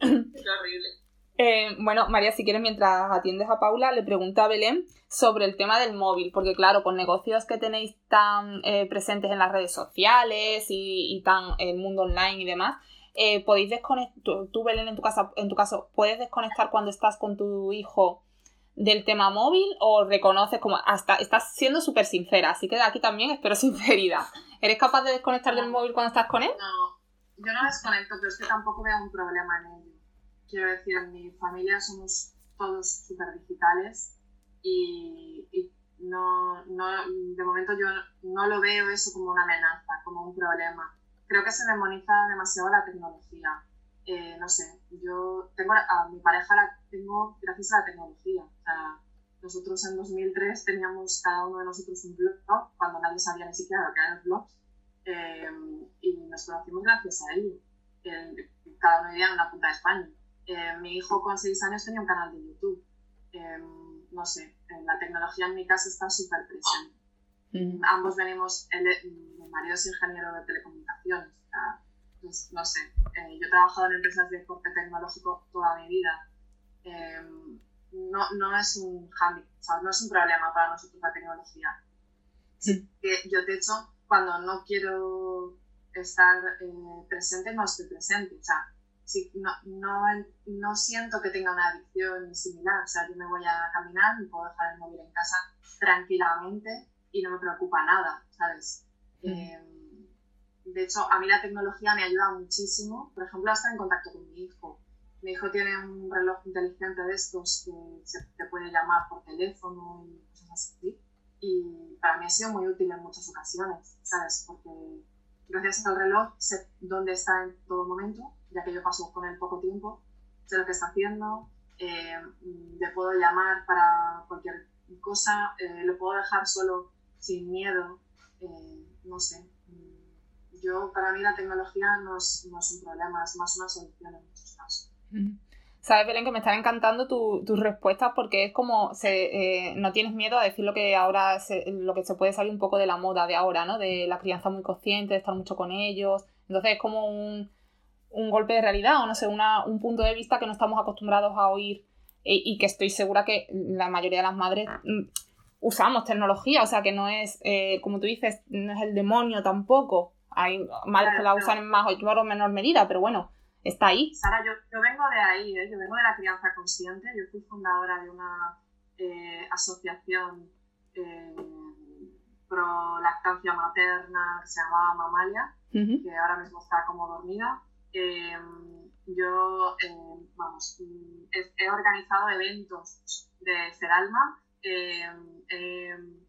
Speaker 3: es horrible.
Speaker 2: Eh, bueno, María, si quieres, mientras atiendes a Paula, le pregunto a Belén sobre el tema del móvil, porque claro, con negocios que tenéis tan eh, presentes en las redes sociales y, tan el mundo online y demás, eh, podéis desconectar, tú, Belén, en tu, casa, en tu caso, ¿puedes desconectar cuando estás con tu hijo del tema móvil o reconoces como hasta estás siendo súper sincera, así que aquí también espero [LAUGHS] sinceridad. ¿Eres capaz de desconectar del móvil cuando estás con él?
Speaker 4: No, yo no desconecto, pero es que tampoco veo un problema en ello quiero decir, en mi familia somos todos súper digitales y, no, no, de momento yo no lo veo eso como una amenaza, como un problema. Creo que se demoniza demasiado la tecnología. Eh, no sé, yo tengo a mi pareja la tengo gracias a la tecnología. O sea, nosotros en 2003 teníamos cada uno de nosotros un blog, cuando nadie sabía ni siquiera lo que eran los blogs, eh, y nos conocimos gracias a ello. cada uno vivía en una punta de España. Eh, mi hijo con seis años tenía un canal de YouTube. Em, no sé, la tecnología en mi casa está súper presente. Ambos venimos, mi marido es ingeniero de telecomunicaciones. Pues, no sé, eh, yo he trabajado en empresas de corte tecnológico toda mi vida. Em, no, no, es un handicap, no es un problema para nosotros la tecnología. Sí. Que yo, de hecho, cuando no quiero estar eh, presente, no estoy presente. O sea, sí, no, no, no, siento que tenga una adicción similar. O sea, yo me voy a caminar, me puedo dejar el móvil en casa tranquilamente y no me preocupa nada, ¿sabes? Eh, de hecho, a mí la tecnología me ayuda muchísimo, por ejemplo, a estar en contacto con mi hijo. Mi hijo tiene un reloj inteligente de estos que se te puede llamar por teléfono y cosas así. Y para mí ha sido muy útil en muchas ocasiones, ¿sabes? Porque gracias al reloj sé dónde está en todo momento ya que yo paso con él poco tiempo, sé lo que está haciendo, eh, le puedo llamar para cualquier cosa, eh, lo puedo dejar solo sin miedo, eh, no sé. Yo, para mí la tecnología no es, no es, un problema, es más una solución en muchos casos.
Speaker 2: Sabes, Belén, que me están encantando tus respuestas porque es como se, no tienes miedo a decir lo que ahora lo que se puede salir un poco de la moda de ahora, ¿no? De la crianza muy consciente, de estar mucho con ellos. Entonces es como un, un golpe de realidad o no sé, una, un punto de vista que no estamos acostumbrados a oír y, que estoy segura que la mayoría de las madres mm, usamos tecnología, o sea que no es, eh, como tú dices, no es el demonio tampoco. Hay madres que la usan en más o menor medida, pero bueno, está ahí.
Speaker 4: Sara, yo, yo vengo de ahí, ¿eh? yo vengo de la crianza consciente, yo fui fundadora de una eh, asociación pro lactancia materna que se llamaba Mamalia, que ahora mismo está como dormida. Em, yo, em, vamos, he, organizado eventos de Ceralma, em,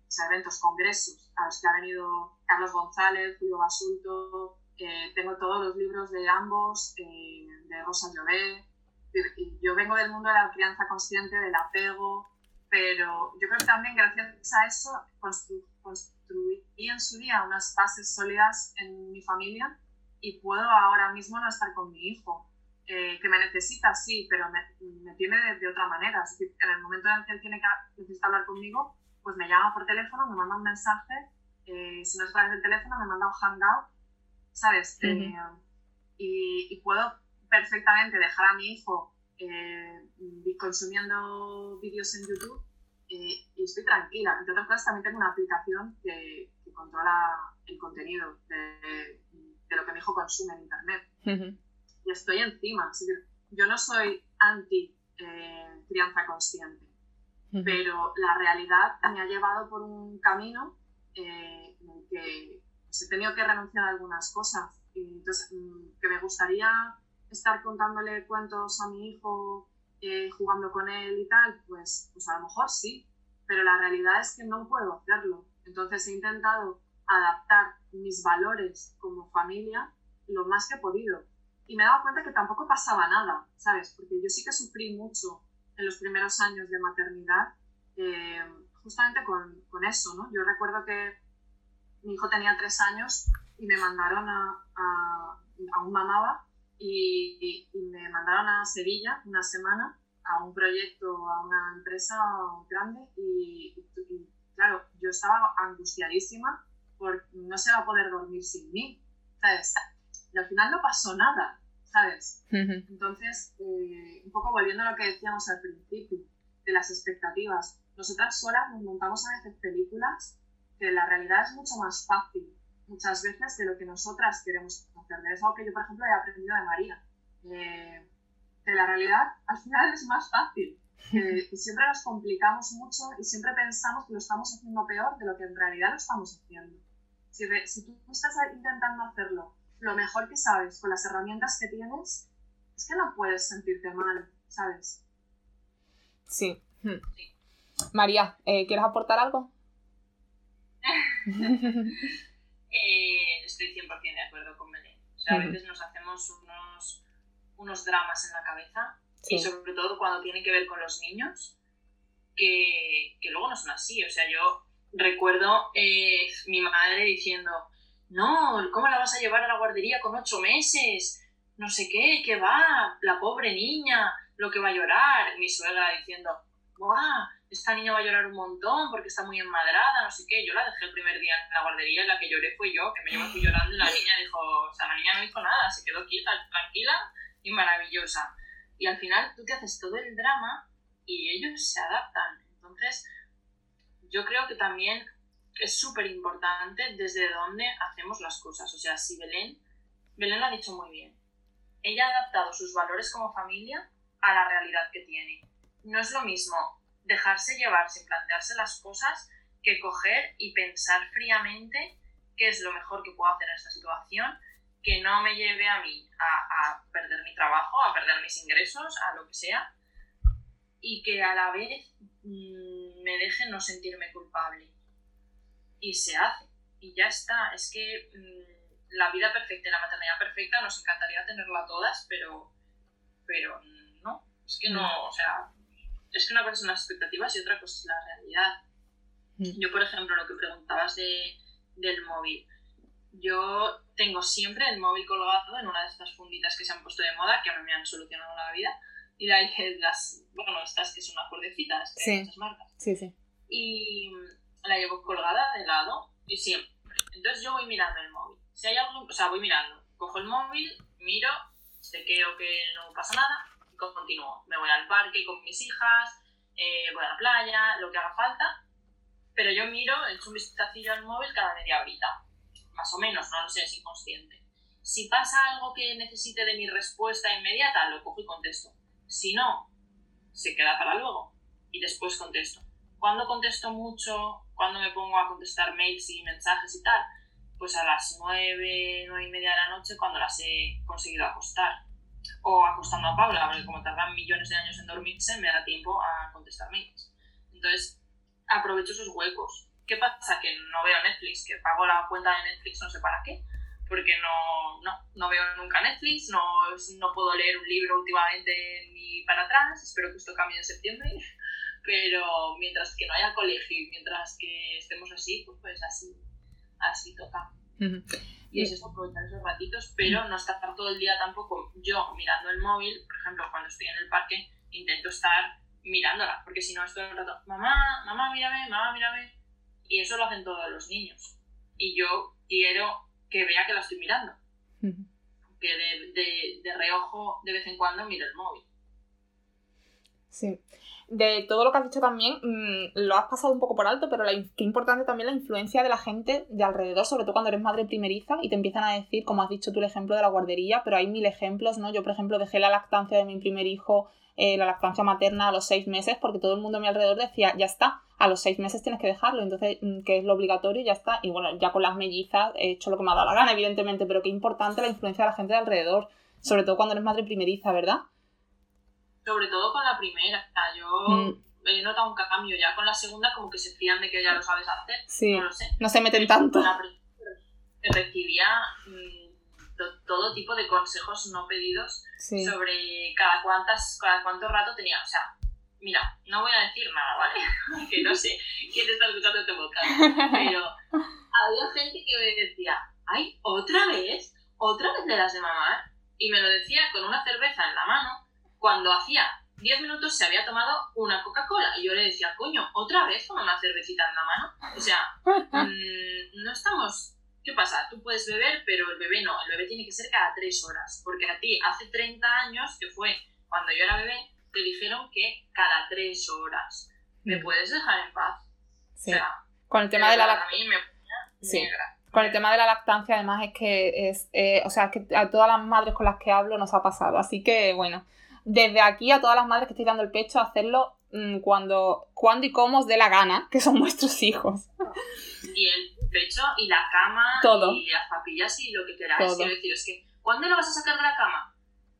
Speaker 4: o sea, eventos, congresos, a los que ha venido Carlos González, Julio Basulto, eh, tengo todos los libros de ambos, eh, de Rosa Llobé. Yo vengo del mundo de la crianza consciente, del apego, pero yo creo que también gracias a eso construí en su día unas bases sólidas en mi familia y puedo ahora mismo no estar con mi hijo. Eh, que me necesita, sí, pero me, me tiene de, otra manera. Es decir, en el momento en que él tiene que necesita hablar conmigo, pues me llama por teléfono, me manda un mensaje, eh, si no es a través del teléfono, me manda un hangout, ¿sabes? Eh, y, y, puedo perfectamente dejar a mi hijo consumiendo vídeos en YouTube y estoy tranquila. Entre otras cosas, también tengo una aplicación que, que controla el contenido de, de lo que mi hijo consume en Internet. Y estoy encima. yo no soy anti eh, crianza consciente. Pero la realidad me ha llevado por un camino eh, en el que pues, he tenido que renunciar a algunas cosas. Y entonces, mm, que me gustaría estar contándole cuentos a mi hijo, eh, jugando con él y tal, pues, pues a lo mejor sí, pero la realidad es que no puedo hacerlo. Entonces he intentado adaptar mis valores como familia lo más que he podido. Y me he dado cuenta que tampoco pasaba nada, ¿sabes? Porque yo sí que sufrí mucho en los primeros años de maternidad, eh, justamente con, con, eso, ¿no? Yo recuerdo que mi hijo tenía tres años y me mandaron a, a, a un mamaba y, me mandaron a Sevilla una semana a un proyecto, a una empresa grande y, y claro, yo estaba angustiadísima porque no se va a poder dormir sin mí, ¿sabes? Y al final no pasó nada, ¿sabes? Entonces, eh, un poco volviendo a lo que decíamos al principio, de las expectativas. Nosotras solas nos montamos a veces películas que la realidad es mucho más fácil muchas veces de lo que nosotras queremos hacer. Es algo que yo, por ejemplo, he aprendido de María. Eh, que la realidad al final es más fácil. Que, [LAUGHS] siempre nos complicamos mucho y siempre pensamos que lo estamos haciendo peor de lo que en realidad lo estamos haciendo. Si, si tú estás intentando hacerlo lo mejor que sabes con las herramientas que tienes, es que no puedes sentirte mal, ¿sabes?
Speaker 2: Sí. Hmm. María, eh, ¿quieres aportar algo? [LAUGHS]
Speaker 3: eh, estoy 100% de acuerdo con Belén. O sea, a veces nos hacemos unos, unos dramas en la cabeza y sobre todo cuando tiene que ver con los niños, que, que luego no son así. O sea, yo recuerdo eh, mi madre diciendo, no, ¿cómo la vas a llevar a la guardería con ocho meses? No sé qué, ¿qué va? La pobre niña, lo que va a llorar. Mi suegra diciendo, ¡guau! Esta niña va a llorar un montón porque está muy enmadrada, no sé qué. Yo la dejé el primer día en la guardería y la que lloré fue yo, que me llevo llorando y la niña dijo, o sea, la niña no hizo nada, se quedó quieta, tranquila y maravillosa. Y al final tú te haces todo el drama y ellos se adaptan. Entonces, yo creo que también es súper importante desde dónde hacemos las cosas. O sea, si Belén, Belén lo ha dicho muy bien, ella ha adaptado sus valores como familia a la realidad que tiene. No es lo mismo dejarse llevar sin plantearse las cosas que coger y pensar fríamente qué es lo mejor que puedo hacer en esta situación, que no me lleve a mí a, a perder mi trabajo, a perder mis ingresos, a lo que sea, y que a la vez mmm, me deje no sentirme culpable y se hace. Y ya está. Es que mmm, la vida perfecta y la maternidad perfecta nos encantaría tenerla todas, pero, pero no. Es que no, o sea, es que una cosa son las expectativas y otra cosa es la realidad. Mm. Yo, por ejemplo, lo que preguntabas de, del móvil. Yo tengo siempre el móvil colgado en una de estas funditas que se han puesto de moda, que a mí me han solucionado la vida. Y de ahí las, bueno, estas que son las cuerdecitas, sí. estas marcas.
Speaker 2: Sí, sí.
Speaker 3: Y la llevo colgada de lado y siempre. Entonces yo voy mirando el móvil. Si hay algo, o sea, voy mirando. Cojo el móvil, miro, chequeo que no pasa nada y continúo. Me voy al parque con mis hijas, eh, voy a la playa, lo que haga falta. Pero yo miro, echo un vistacillo al móvil cada media horita. Más o menos, no lo sé, es inconsciente. Si pasa algo que necesite de mi respuesta inmediata, lo cojo y contesto. Si no, se queda para luego y después contesto. Cuando contesto mucho, cuando me pongo a contestar mails y mensajes y tal, pues a las nueve, nueve y media de la noche cuando las he conseguido acostar. O acostando a Paula, porque como tardan millones de años en dormirse, me da tiempo a contestar mails. Entonces, aprovecho esos huecos. ¿Qué pasa? Que no veo Netflix, que pago la cuenta de Netflix no sé para qué, porque no, no, no veo nunca Netflix, no, no puedo leer un libro últimamente ni para atrás, espero que esto cambie en septiembre [LAUGHS] pero mientras que no haya colegio y mientras que estemos así, pues, pues así, así toca. Y es eso, aprovechar esos ratitos, pero no estar todo el día tampoco yo mirando el móvil, por ejemplo, cuando estoy en el parque, intento estar mirándola, porque si no estoy un rato, mamá, mamá, mírame, mamá, mírame, y eso lo hacen todos los niños. Y yo quiero que vea que la estoy mirando, que de, de, de reojo de vez en cuando miro el móvil.
Speaker 2: Sí. De todo lo que has dicho también, mm, lo has pasado un poco por alto, pero la, qué importante también la influencia de la gente de alrededor, sobre todo cuando eres madre primeriza y te empiezan a decir, como has dicho tú, el ejemplo de la guardería, pero hay mil ejemplos, ¿no? Yo, por ejemplo, dejé la lactancia de mi primer hijo, eh, la lactancia materna a los seis meses, porque todo el mundo a mi alrededor decía, ya está, a los seis meses tienes que dejarlo, entonces, mm, que es lo obligatorio, ya está. Y bueno, ya con las mellizas he hecho lo que me ha dado la gana, evidentemente, pero qué importante la influencia de la gente de alrededor, sobre todo cuando eres madre primeriza, ¿verdad?
Speaker 3: sobre todo con la primera. Yo mm. he notado un cambio, ya con la segunda como que se fían de que ya lo sabes hacer.
Speaker 2: Sí.
Speaker 3: No lo sé.
Speaker 2: No se meten tanto.
Speaker 3: recibía todo tipo de consejos no pedidos sobre cada cuántas, cada cuánto rato tenía. O sea, mira, no voy a decir nada, ¿vale? [LAUGHS] que no sé quién está escuchando este podcast. Pero había gente que me decía, ay, ¿otra vez? ¿Otra vez le das de mamar? Y me lo decía con una cerveza en la mano cuando hacía 10 minutos se había tomado una Coca-Cola. Y yo le decía, coño, otra vez con una cervecita en la mano. O sea, [LAUGHS] mm, no estamos... ¿Qué pasa? Tú puedes beber, pero el bebé no. El bebé tiene que ser cada 3 horas. Porque a ti, hace 30 años, que fue cuando yo era bebé, te dijeron que cada 3 horas. ¿Me mm. puedes dejar en paz?
Speaker 2: Sí. con el tema de la lactancia. Sí. Con el tema de la lactancia, además, es que es. Eh, o sea, que a todas las madres con las que hablo nos ha pasado. Así que, bueno desde aquí a todas las madres que estoy dando el pecho, hacerlo mm, cuando, cuando y cómo os dé la gana, que son [LAUGHS] vuestros hijos.
Speaker 3: Y el pecho y la cama Todo. y las papillas y lo que queráis. Quiero decir, es que, ¿cuándo lo vas a sacar de la cama?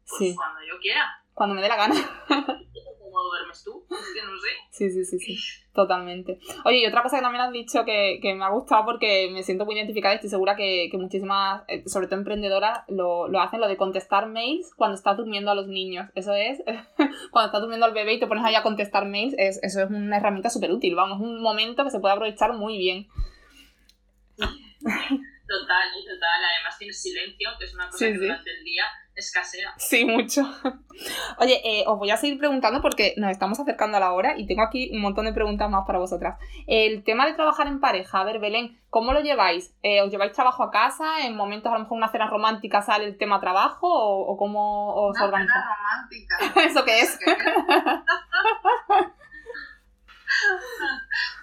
Speaker 3: Pues sí. cuando yo quiera.
Speaker 2: Cuando me dé la gana. [LAUGHS]
Speaker 3: ¿Cómo duermes tú? Es que no sé.
Speaker 2: Sí, sí, sí, sí. Totalmente. Oye, y otra cosa que también has dicho que, que me ha gustado porque me siento muy identificada y estoy segura que, que muchísimas, eh, sobre todo emprendedoras, lo, lo, hacen, lo de contestar mails cuando estás durmiendo a los niños. Eso es, [LAUGHS] cuando estás durmiendo al bebé y te pones ahí a contestar mails, es, eso es una herramienta súper útil, vamos, un momento que se puede aprovechar muy bien. [LAUGHS]
Speaker 3: Total, total. Además tienes silencio, que es una cosa que durante el día escasea.
Speaker 2: Sí, mucho. [LAUGHS] Oye, eh, os voy a seguir preguntando porque nos estamos acercando a la hora y tengo aquí un montón de preguntas más para vosotras. El tema de trabajar en pareja, a ver, Belén, ¿cómo lo lleváis? Eh, ¿Os lleváis trabajo a casa? ¿En momentos a lo mejor una cena romántica sale el tema trabajo? ¿O, cómo os
Speaker 4: una Cena romántica. [LAUGHS]
Speaker 2: ¿Eso qué es?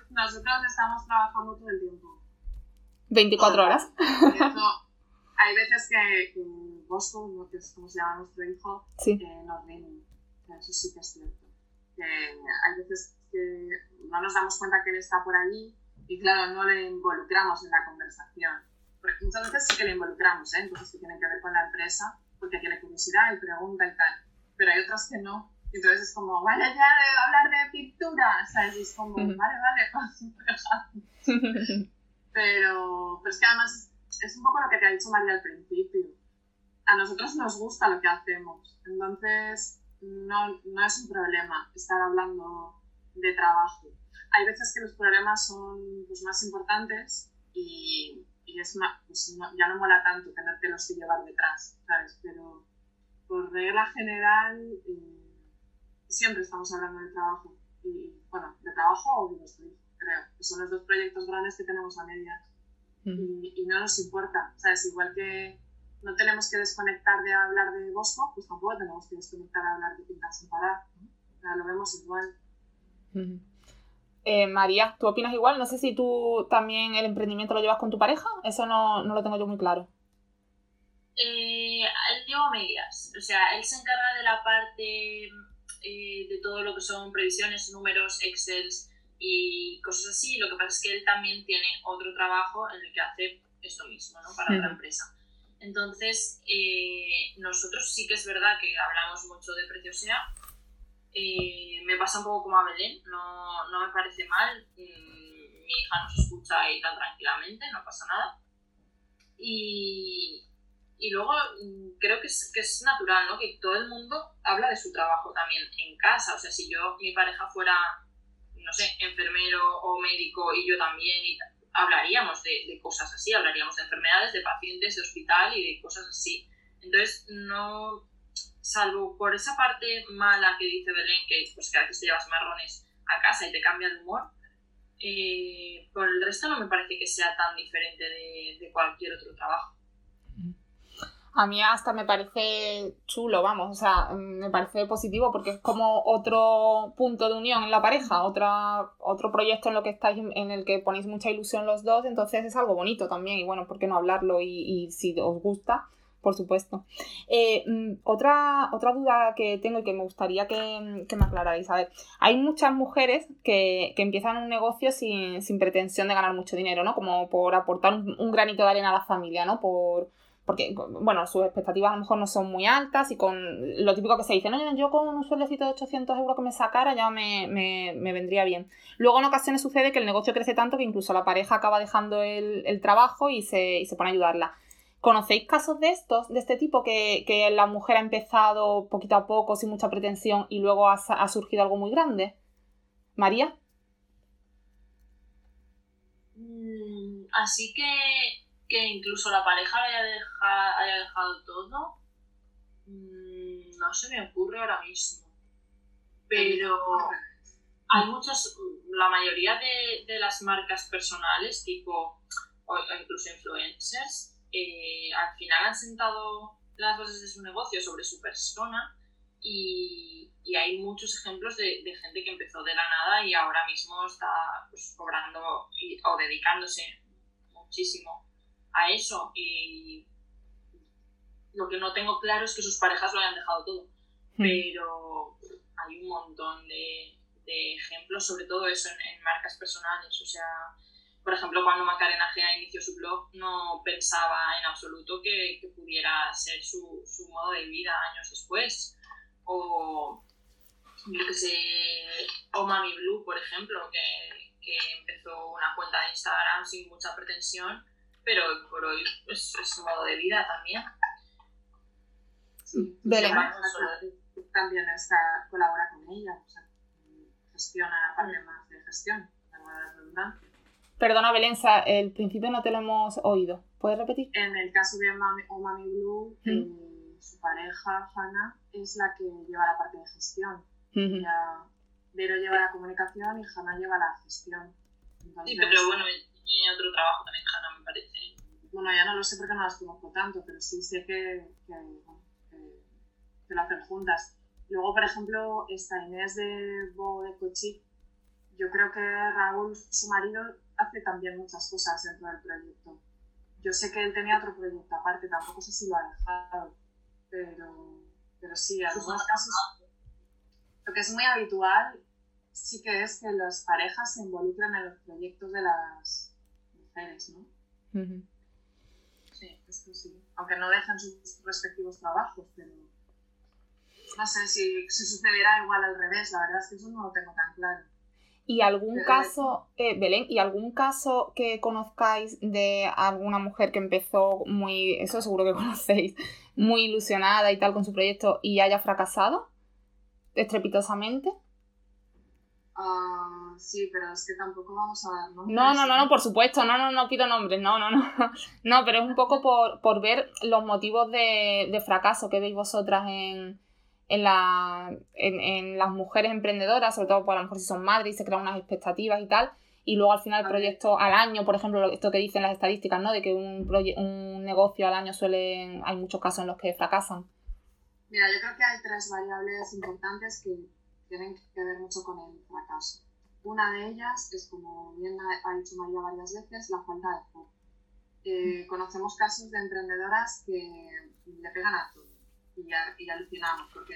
Speaker 4: Nosotros estamos trabajando todo el tiempo.
Speaker 2: 24 horas. [LAUGHS]
Speaker 4: hay veces que, Bosco, que es como se llama nuestro hijo, sí. nos ven. Eso sí que es cierto. Que hay veces que no nos damos cuenta que él está por allí y claro, no le involucramos en la conversación. Porque muchas veces sí que le involucramos, ¿eh? cosas que tienen que ver con la empresa, porque tiene curiosidad y pregunta y tal. Pero hay otras que no. Entonces es como, vale, ya de hablar de pintura, ¿sabes? Y es como, vale, vale, [LAUGHS] [LAUGHS] Pero, pero es que además es un poco lo que te ha dicho María al principio. A nosotros nos gusta lo que hacemos, entonces no, no es un problema estar hablando de trabajo. Hay veces que los problemas son pues, más importantes y, y es pues, ya no mola tanto tenerte los que llevar detrás, ¿sabes? Pero por regla general eh, siempre estamos hablando de trabajo. Y bueno, de trabajo o de nuestro hijo creo, que son los dos proyectos grandes que tenemos a medias. Y, no nos importa, ¿sabes? Igual que no tenemos que desconectar de hablar de Bosco, pues tampoco tenemos que desconectar de hablar de pintar sin parar. O sea, lo vemos igual.
Speaker 2: Eh, María, ¿tú opinas igual? No sé si tú también el emprendimiento lo llevas con tu pareja, eso no, no lo tengo yo muy claro.
Speaker 3: Eh, él lleva medias, o sea, él se encarga de la parte eh, de todo lo que son previsiones, números, excels, y cosas así. Lo que pasa es que él también tiene otro trabajo en el que hace esto mismo, ¿no? Para otra empresa. Entonces, eh, nosotros sí que es verdad que hablamos mucho de preciosidad. Eh, me pasa un poco como a Belén, no, no me parece mal. Mm, mi hija nos escucha ahí tan tranquilamente, no pasa nada. Y, y luego mm, creo que es, que es natural, ¿no? Que todo el mundo habla de su trabajo también en casa. O sea, si yo, mi pareja fuera no sé, enfermero o médico y yo también, y hablaríamos de, cosas así, hablaríamos de enfermedades, de pacientes, de hospital y de cosas así. Entonces, no, salvo por esa parte mala que dice Belén, que pues que a veces te llevas marrones a casa y te cambia el humor, eh, por el resto no me parece que sea tan diferente de, de cualquier otro trabajo.
Speaker 2: A mí hasta me parece chulo, vamos, o sea, me parece positivo porque es como otro punto de unión en la pareja, otra, otro proyecto en lo que estáis, en el que ponéis mucha ilusión los dos, entonces es algo bonito también y bueno, ¿por qué no hablarlo? Y, y si os gusta, por supuesto. Eh, mm, otra, otra duda que tengo y que me gustaría que, que me aclararais. A ver, hay muchas mujeres que, que empiezan un negocio sin, sin, pretensión de ganar mucho dinero, ¿no? Como por aportar un, un, granito de arena a la familia, ¿no? Por, porque, bueno, sus expectativas a lo mejor no son muy altas y con lo típico que se dice, no, yo con un sueldecito de 800 euros que me sacara ya me, me, me, vendría bien. Luego en ocasiones sucede que el negocio crece tanto que incluso la pareja acaba dejando el, el trabajo y se, y se pone a ayudarla. ¿Conocéis casos de estos, de este tipo, que, que, la mujer ha empezado poquito a poco, sin mucha pretensión, y luego ha, ha surgido algo muy grande? María.
Speaker 3: Mm, así que que incluso la pareja haya, deja, haya dejado todo, mmm, no se me ocurre ahora mismo. Pero hay muchas, la mayoría de, de las marcas personales, tipo, o, incluso influencers, eh, al final han sentado las bases de su negocio sobre su persona y, y hay muchos ejemplos de, de, gente que empezó de la nada y ahora mismo está pues, cobrando o dedicándose muchísimo a eso y lo que no tengo claro es que sus parejas lo hayan dejado todo. Hmm. Pero hay un montón de, de, ejemplos, sobre todo eso en, en, marcas personales. O sea, por ejemplo, cuando Macarena Gea inició su blog, no pensaba en absoluto que, que pudiera ser su, su, modo de vida años después. O, yo que sé, o Mami Blue, por ejemplo, que, que empezó una cuenta de Instagram sin mucha pretensión pero por hoy es, es modo de vida también.
Speaker 4: Sí, Belén. También está, colabora con ella, o sea, gestiona la parte mm. más de gestión, la.
Speaker 2: Perdona, Belenza, el principio no te lo hemos oído. ¿Puedes repetir?
Speaker 4: En el caso de Mami, o Mami Blue, mm. eh, su pareja, Hannah, es la que lleva la parte de gestión. Mm -hmm. Ella, Vero lleva la comunicación y Hannah lleva la gestión.
Speaker 3: Entonces, sí, pero bueno, y otro trabajo también, Hanna, me parece.
Speaker 4: Bueno, ya no lo sé porque no las conozco tanto, pero sí sé que, que, que, que lo hacen juntas. Luego, por ejemplo, esta Inés de Bo de Cochi, yo creo que Raúl, su marido, hace también muchas cosas dentro del proyecto. Yo sé que él tenía otro proyecto aparte, tampoco sé si lo ha dejado, pero, pero sí, en algunos casos. Lo que es muy habitual sí que es que las parejas se involucran en los proyectos de las mujeres, ¿no? Uh -huh. Sí, esto sí. Aunque no dejan sus respectivos trabajos, pero no sé si, si sucediera igual al revés, la verdad es que eso no lo tengo tan claro.
Speaker 2: ¿Y algún pero caso, eh, Belén, y algún caso que conozcáis de alguna mujer que empezó muy, eso seguro que [LAUGHS] conocéis, muy ilusionada y tal con su proyecto y haya fracasado estrepitosamente?
Speaker 4: Uh, sí, pero es que tampoco vamos a dar nombres.
Speaker 2: No, no, no, no, por supuesto, no, no, no pido nombres, no, no, no. [LAUGHS] No, pero es un poco por, por ver los motivos de, de fracaso que veis vosotras en, en, la, en, en, las mujeres emprendedoras, sobre todo por a lo mejor si son madres y se crean unas expectativas y tal. Y luego al final el proyecto al año, por ejemplo, esto que dicen las estadísticas, ¿no? De que un, un negocio al año suele, hay muchos casos en los que fracasan.
Speaker 4: Mira, yo creo que hay tres variables importantes que tienen que ver mucho con el fracaso. Una de ellas es, como bien ha dicho María varias veces, la falta de foco. Eh, conocemos casos de emprendedoras que le pegan a todo y, y, alucinamos porque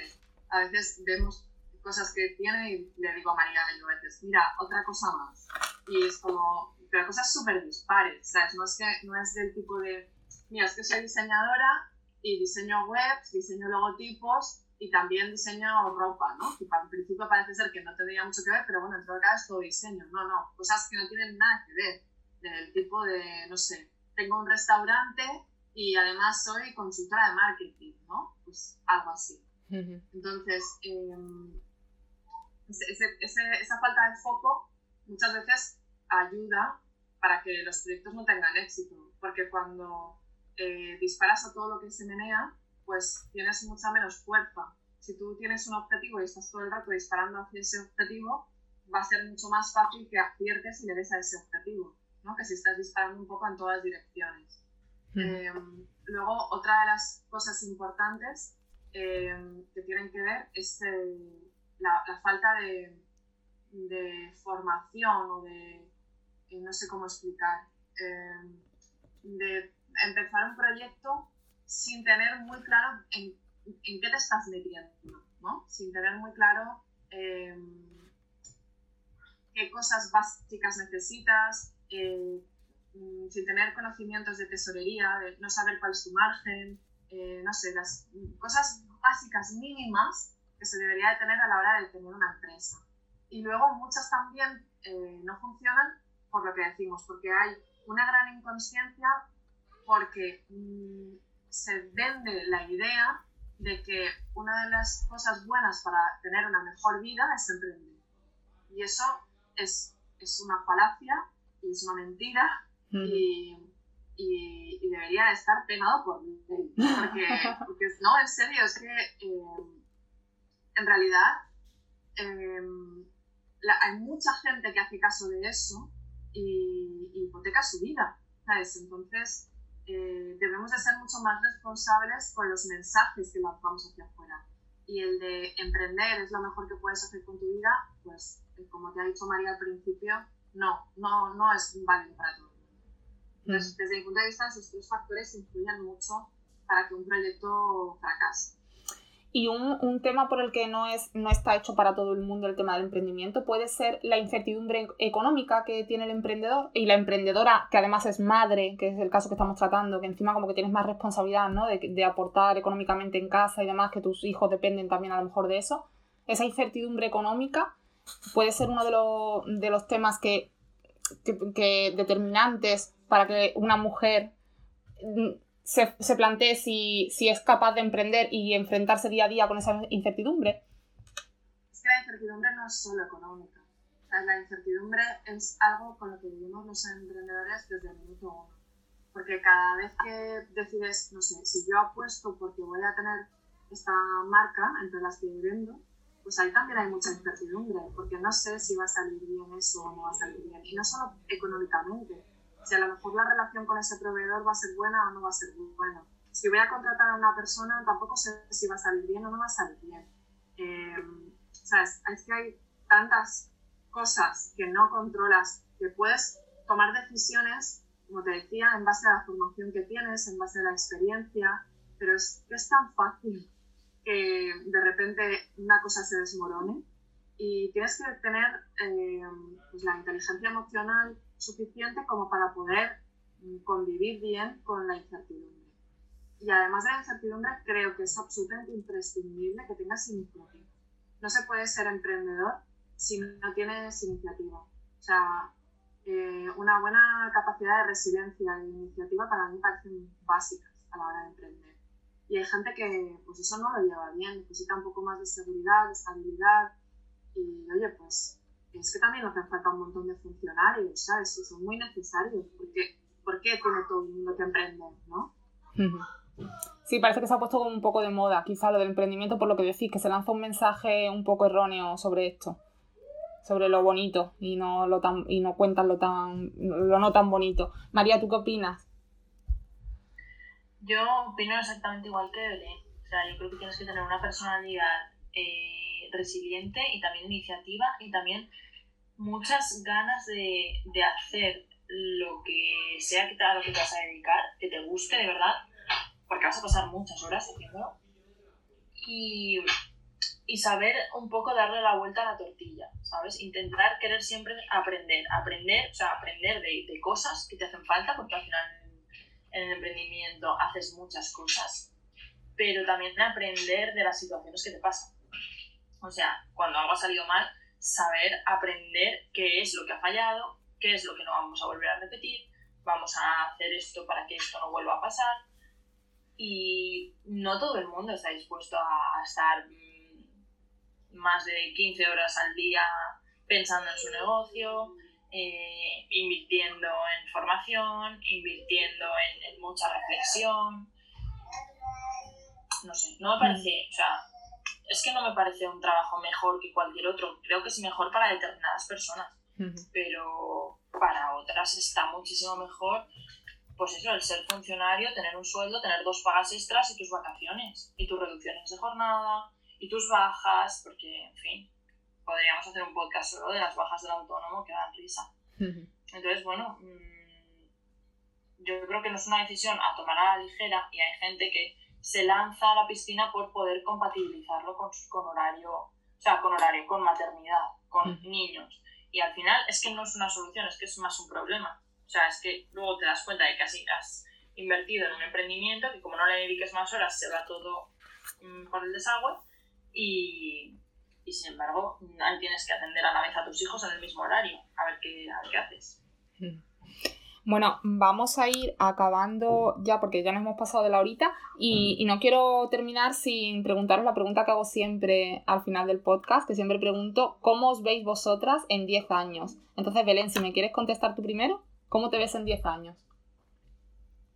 Speaker 4: a veces vemos cosas que tiene y le digo a María yo a veces, mira, otra cosa más. Y es como, pero cosas súper dispares, ¿sabes? No es, que, no es del tipo de, mira, es que soy diseñadora y diseño webs, diseño logotipos y también diseño ropa, ¿no? Que en principio parece ser que no tendría mucho que ver, pero bueno, en todo caso es todo diseño. No, no, cosas que no tienen nada que ver. Del tipo de, no sé, tengo un restaurante y además soy consultora de marketing, ¿no? Pues algo así. Entonces, eh, ese, ese, esa falta de foco muchas veces ayuda para que los proyectos no tengan éxito, porque cuando eh, disparas a todo lo que se menea, pues tienes mucha menos fuerza. Si tú tienes un objetivo y estás todo el rato disparando hacia ese objetivo, va a ser mucho más fácil que aciertes y le des a ese objetivo, ¿no? Que si estás disparando un poco en todas direcciones. Em, luego, otra de las cosas importantes em, que tienen que ver es la, falta de, de, formación o de, eh, no sé cómo explicar, em, de empezar un proyecto sin tener muy claro en, qué te estás metiendo, ¿no? Sin tener muy claro qué cosas básicas necesitas, eh, mm, sin tener conocimientos de tesorería, de no saber cuál es tu margen, eh, no sé, las cosas básicas mínimas que se debería de tener a la hora de tener una empresa. Y luego muchas también eh, no funcionan por lo que decimos, porque hay una gran inconsciencia porque mm, se vende la idea de que una de las cosas buenas para tener una mejor vida es emprender. Y eso es, es una falacia y es una mentira y, y, debería estar penado por ley. Porque, [LAUGHS] porque, no, en serio, es que eh, en realidad eh, hay mucha gente que hace caso de eso y, hipoteca su vida. ¿sabes? Entonces, eh, debemos de ser mucho más responsables con los mensajes que lanzamos hacia afuera. Y el de emprender es lo mejor que puedes hacer con tu vida, pues como te ha dicho María al principio, no, no, no es válido para todo. Entonces, mm. desde mi punto de vista, esos tres factores influyen mucho para que un proyecto fracase.
Speaker 2: Y un, un, tema por el que no, es, no está hecho para todo el mundo el tema del emprendimiento puede ser la incertidumbre económica que tiene el emprendedor y la emprendedora, que además es madre, que es el caso que estamos tratando, que encima como que tienes más responsabilidad ¿no? de, de aportar económicamente en casa y demás, que tus hijos dependen también a lo mejor de eso. Esa incertidumbre económica puede ser uno de, los temas que, determinantes para que una mujer se, se plantee si, es capaz de emprender y enfrentarse día a día con esa incertidumbre.
Speaker 4: Es que la incertidumbre no es solo económica. la incertidumbre es algo con lo que vivimos los emprendedores desde el minuto uno. Porque cada vez que decides, no sé, si yo apuesto porque voy a tener esta marca entre las que vendo, pues ahí también hay mucha incertidumbre, porque no sé si va a salir bien eso o no va a salir bien. Y no solo económicamente, si a lo mejor la relación con ese proveedor va a ser buena o no va a ser buena. Si voy a contratar a una persona, tampoco sé si va a salir bien o no va a salir bien. Eh, ¿sabes? Es que hay tantas cosas que no controlas, que puedes tomar decisiones, como te decía, en base a la formación que tienes, en base a la experiencia, pero es que es tan fácil que de repente una cosa se desmorone y tienes que tener eh, pues la inteligencia emocional suficiente como para poder mm, convivir bien con la incertidumbre. Y además de la incertidumbre, creo que es absolutamente imprescindible que tengas iniciativa. No se puede ser emprendedor si no tienes iniciativa. O sea, eh, una buena capacidad de resiliencia e iniciativa para mí parecen básicas a la hora de emprender. Y hay gente que pues eso no lo lleva bien, necesita un poco más de seguridad, de estabilidad. Y oye, pues es que también hace falta un montón de funcionarios, ¿sabes? Y son muy necesarios, porque ¿por qué tiene todo el mundo que emprender, no?
Speaker 2: Sí, parece que se ha puesto un poco de moda, quizá lo del emprendimiento, por lo que decís, que se lanza un mensaje un poco erróneo sobre esto, sobre lo bonito y no lo tan y no cuentan lo tan lo no tan bonito. María, ¿tú qué opinas?
Speaker 3: Yo opino exactamente igual que Belén. O sea, yo creo que tienes que tener una personalidad eh, resiliente y también iniciativa y también muchas ganas de, de hacer lo que sea que te, a lo que te vas a dedicar, que te guste de verdad, porque vas a pasar muchas horas haciéndolo. Y, y saber un poco darle la vuelta a la tortilla, ¿sabes? Intentar querer siempre aprender, aprender, o sea, aprender de, de cosas que te hacen falta, porque al final en el emprendimiento haces muchas cosas, pero también aprender de las situaciones que te pasan. O sea, cuando algo ha salido mal, saber aprender qué es lo que ha fallado, qué es lo que no vamos a volver a repetir, vamos a hacer esto para que esto no vuelva a pasar. Y no todo el mundo está dispuesto a, estar mm, más de 15 horas al día pensando en su negocio, eh, invirtiendo en formación, invirtiendo en, mucha reflexión. No sé, no me parece, o sea, es que no me parece un trabajo mejor que cualquier otro. Creo que es mejor para determinadas personas, pero para otras está muchísimo mejor pues eso, el ser funcionario, tener un sueldo, tener dos pagas extras y tus vacaciones, y tus reducciones de jornada, y tus bajas, porque, en fin, podríamos hacer un podcast solo de las bajas del autónomo que dan risa. Entonces, bueno, mm, yo creo que no es una decisión a tomar a la ligera y hay gente que se lanza a la piscina por poder compatibilizarlo con, con horario, o sea, con horario, con maternidad, con niños. Y al final es que no es una solución, es que es más un problema. O sea, es que luego te das cuenta de que así has invertido en un emprendimiento que como no le dediques más horas se va todo mm, por el desagüe y, y, sin embargo ahí tienes que atender a la vez a tus hijos en el mismo horario, a ver qué, a ver qué haces.
Speaker 2: Mm. Bueno, vamos a ir acabando ya porque ya nos hemos pasado de la horita y, y, no quiero terminar sin preguntaros la pregunta que hago siempre al final del podcast, que siempre pregunto, ¿cómo os veis vosotras en 10 años? Entonces, Belén, si me quieres contestar tú primero. ¿Cómo te ves en 10 años?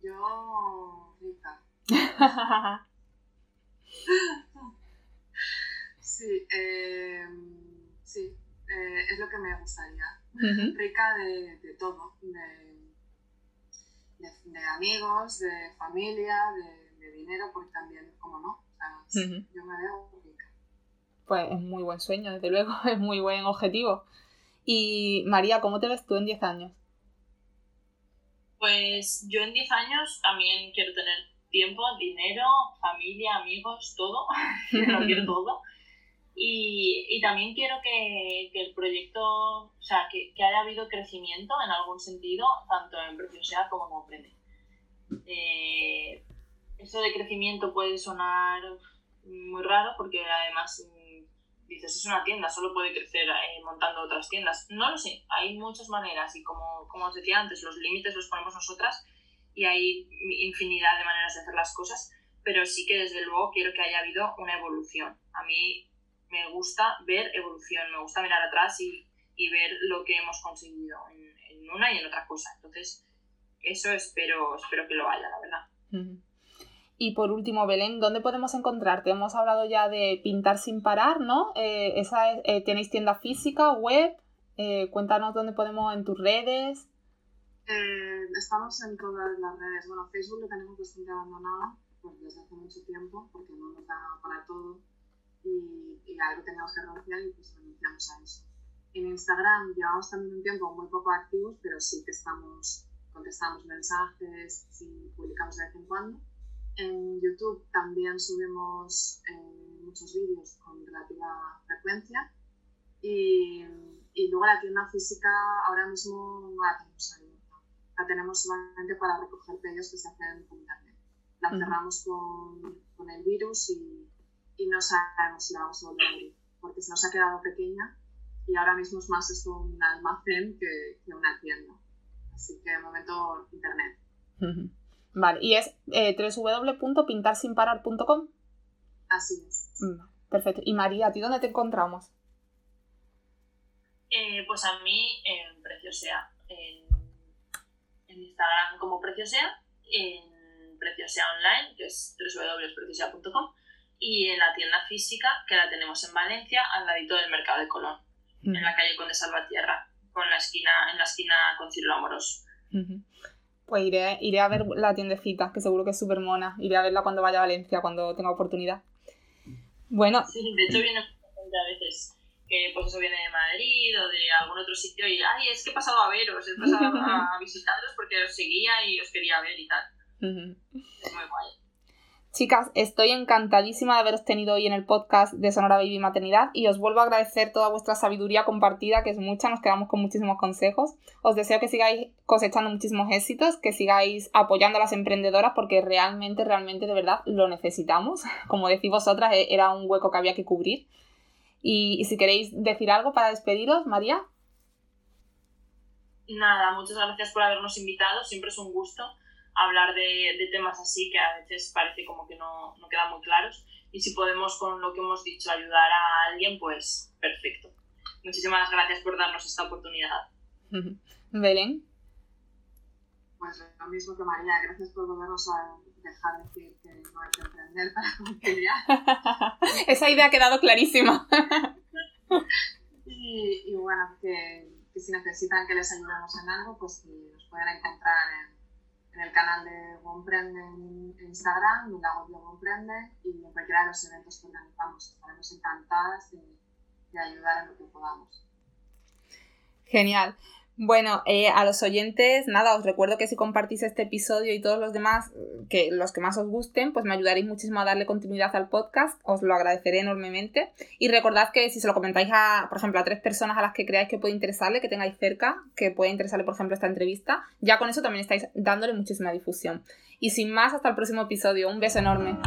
Speaker 4: Yo, rica. [LAUGHS] sí, eh, sí, eh, es lo que me gustaría. Rica de, de todo, de, de, amigos, de familia, de, dinero, porque también, como no, yo me veo rica.
Speaker 2: Pues es muy buen sueño, desde luego, [LAUGHS] es muy buen objetivo. Y María, ¿cómo te ves tú en 10 años?
Speaker 3: Pues yo en 10 años también quiero tener tiempo, dinero, familia, amigos, todo. [LAUGHS] lo quiero [LAUGHS] todo. Y, y también quiero que, que, el proyecto, o sea, que, que, haya habido crecimiento en algún sentido, tanto en preciosidad como en Aprende. Eh, eso de crecimiento puede sonar muy raro porque además dices, es una tienda, solo puede crecer eh, montando otras tiendas. No lo sé, hay muchas maneras y como, como os decía antes, los límites los ponemos nosotras y hay infinidad de maneras de hacer las cosas, pero sí que desde luego quiero que haya habido una evolución. A mí me gusta ver evolución, me gusta mirar atrás y, y ver lo que hemos conseguido en, en, una y en otra cosa. Entonces, eso espero, espero que lo haya, la verdad.
Speaker 2: Y por último, Belén, ¿dónde podemos encontrarte? Hemos hablado ya de Pintar sin parar, ¿no? Eh, esa eh, ¿Tenéis tienda física, web? Eh, cuéntanos dónde podemos, en tus redes.
Speaker 4: estamos en todas las redes. Bueno, Facebook lo tenemos bastante abandonado pues, desde hace mucho tiempo porque no nos da para todo y, y algo teníamos que renunciar y pues renunciamos a eso. En Instagram llevamos también un tiempo muy poco activos, pero sí que estamos, contestamos mensajes, sí publicamos de vez en cuando. En YouTube también subimos eh, muchos vídeos con relativa frecuencia y, y, luego la tienda física ahora mismo no la tenemos abierta. La tenemos solamente para recoger pedidos que se hacen por internet. La cerramos con, con, el virus y, y, no sabemos si la vamos a volver a abrir porque se nos ha quedado pequeña y ahora mismo es más esto un almacén que, que una tienda. Así que de momento internet. [LAUGHS]
Speaker 2: Vale, y es eh, www.pintarsinparar.com.
Speaker 4: Así es.
Speaker 2: perfecto. Y María, ¿a ti dónde te encontramos?
Speaker 3: Eh, pues a mí en Preciosea, en, en Instagram como Preciosea, en Preciosea Online, que es www.preciosea.com, y en la tienda física, que la tenemos en Valencia, al ladito del Mercado de Colón, en la calle Conde Salvatierra, con la esquina, en la esquina con Círculo Amoroso
Speaker 2: pues iré, iré a ver la tiendecita, que seguro que es súper mona. Iré a verla cuando vaya a Valencia, cuando tenga oportunidad. Bueno.
Speaker 3: Sí, de hecho viene a veces que pues eso viene de Madrid o de algún otro sitio y, ay, es que he pasado a veros, he pasado a, [LAUGHS] visitaros porque os seguía y os quería ver y tal. Es muy guay.
Speaker 2: Chicas, estoy encantadísima de haberos tenido hoy en el podcast de Sonora Baby Maternidad y os vuelvo a agradecer toda vuestra sabiduría compartida, que es mucha, nos quedamos con muchísimos consejos. Os deseo que sigáis cosechando muchísimos éxitos, que sigáis apoyando a las emprendedoras porque realmente, realmente, de verdad, lo necesitamos. [LAUGHS] Como decís vosotras, e-, era un hueco que había que cubrir. Y, y si queréis decir algo para despediros, María.
Speaker 3: Nada, muchas gracias por habernos invitado, siempre es un gusto hablar de, de, temas así que a veces parece como que no, no quedan muy claros. Y si podemos, con lo que hemos dicho, ayudar a alguien, pues perfecto. Muchísimas gracias por darnos esta oportunidad. [LAUGHS]
Speaker 2: Belén.
Speaker 4: Pues lo mismo que María, gracias por volvernos a dejar decir que no hay que emprender para [LAUGHS] conciliar. [LAUGHS]
Speaker 2: Esa idea ha quedado clarísima.
Speaker 4: y, y, bueno, que, que, si necesitan que les ayudemos en algo, pues que nos pueden encontrar en en el canal de Womprende en Instagram, en la web de Womprende y en cualquiera de los eventos que organizamos. Estaremos encantadas de ayudar en lo que podamos.
Speaker 2: Genial. Bueno, eh, a los oyentes, nada, os recuerdo que si compartís este episodio y todos los demás, que los que más os gusten, pues me ayudaréis muchísimo a darle continuidad al podcast, os lo agradeceré enormemente. Y recordad que si se lo comentáis a, por ejemplo, a tres personas a las que creáis que puede interesarle, que tengáis cerca, que puede interesarle, por ejemplo, esta entrevista, ya con eso también estáis dándole muchísima difusión. Y sin más, hasta el próximo episodio. Un beso enorme.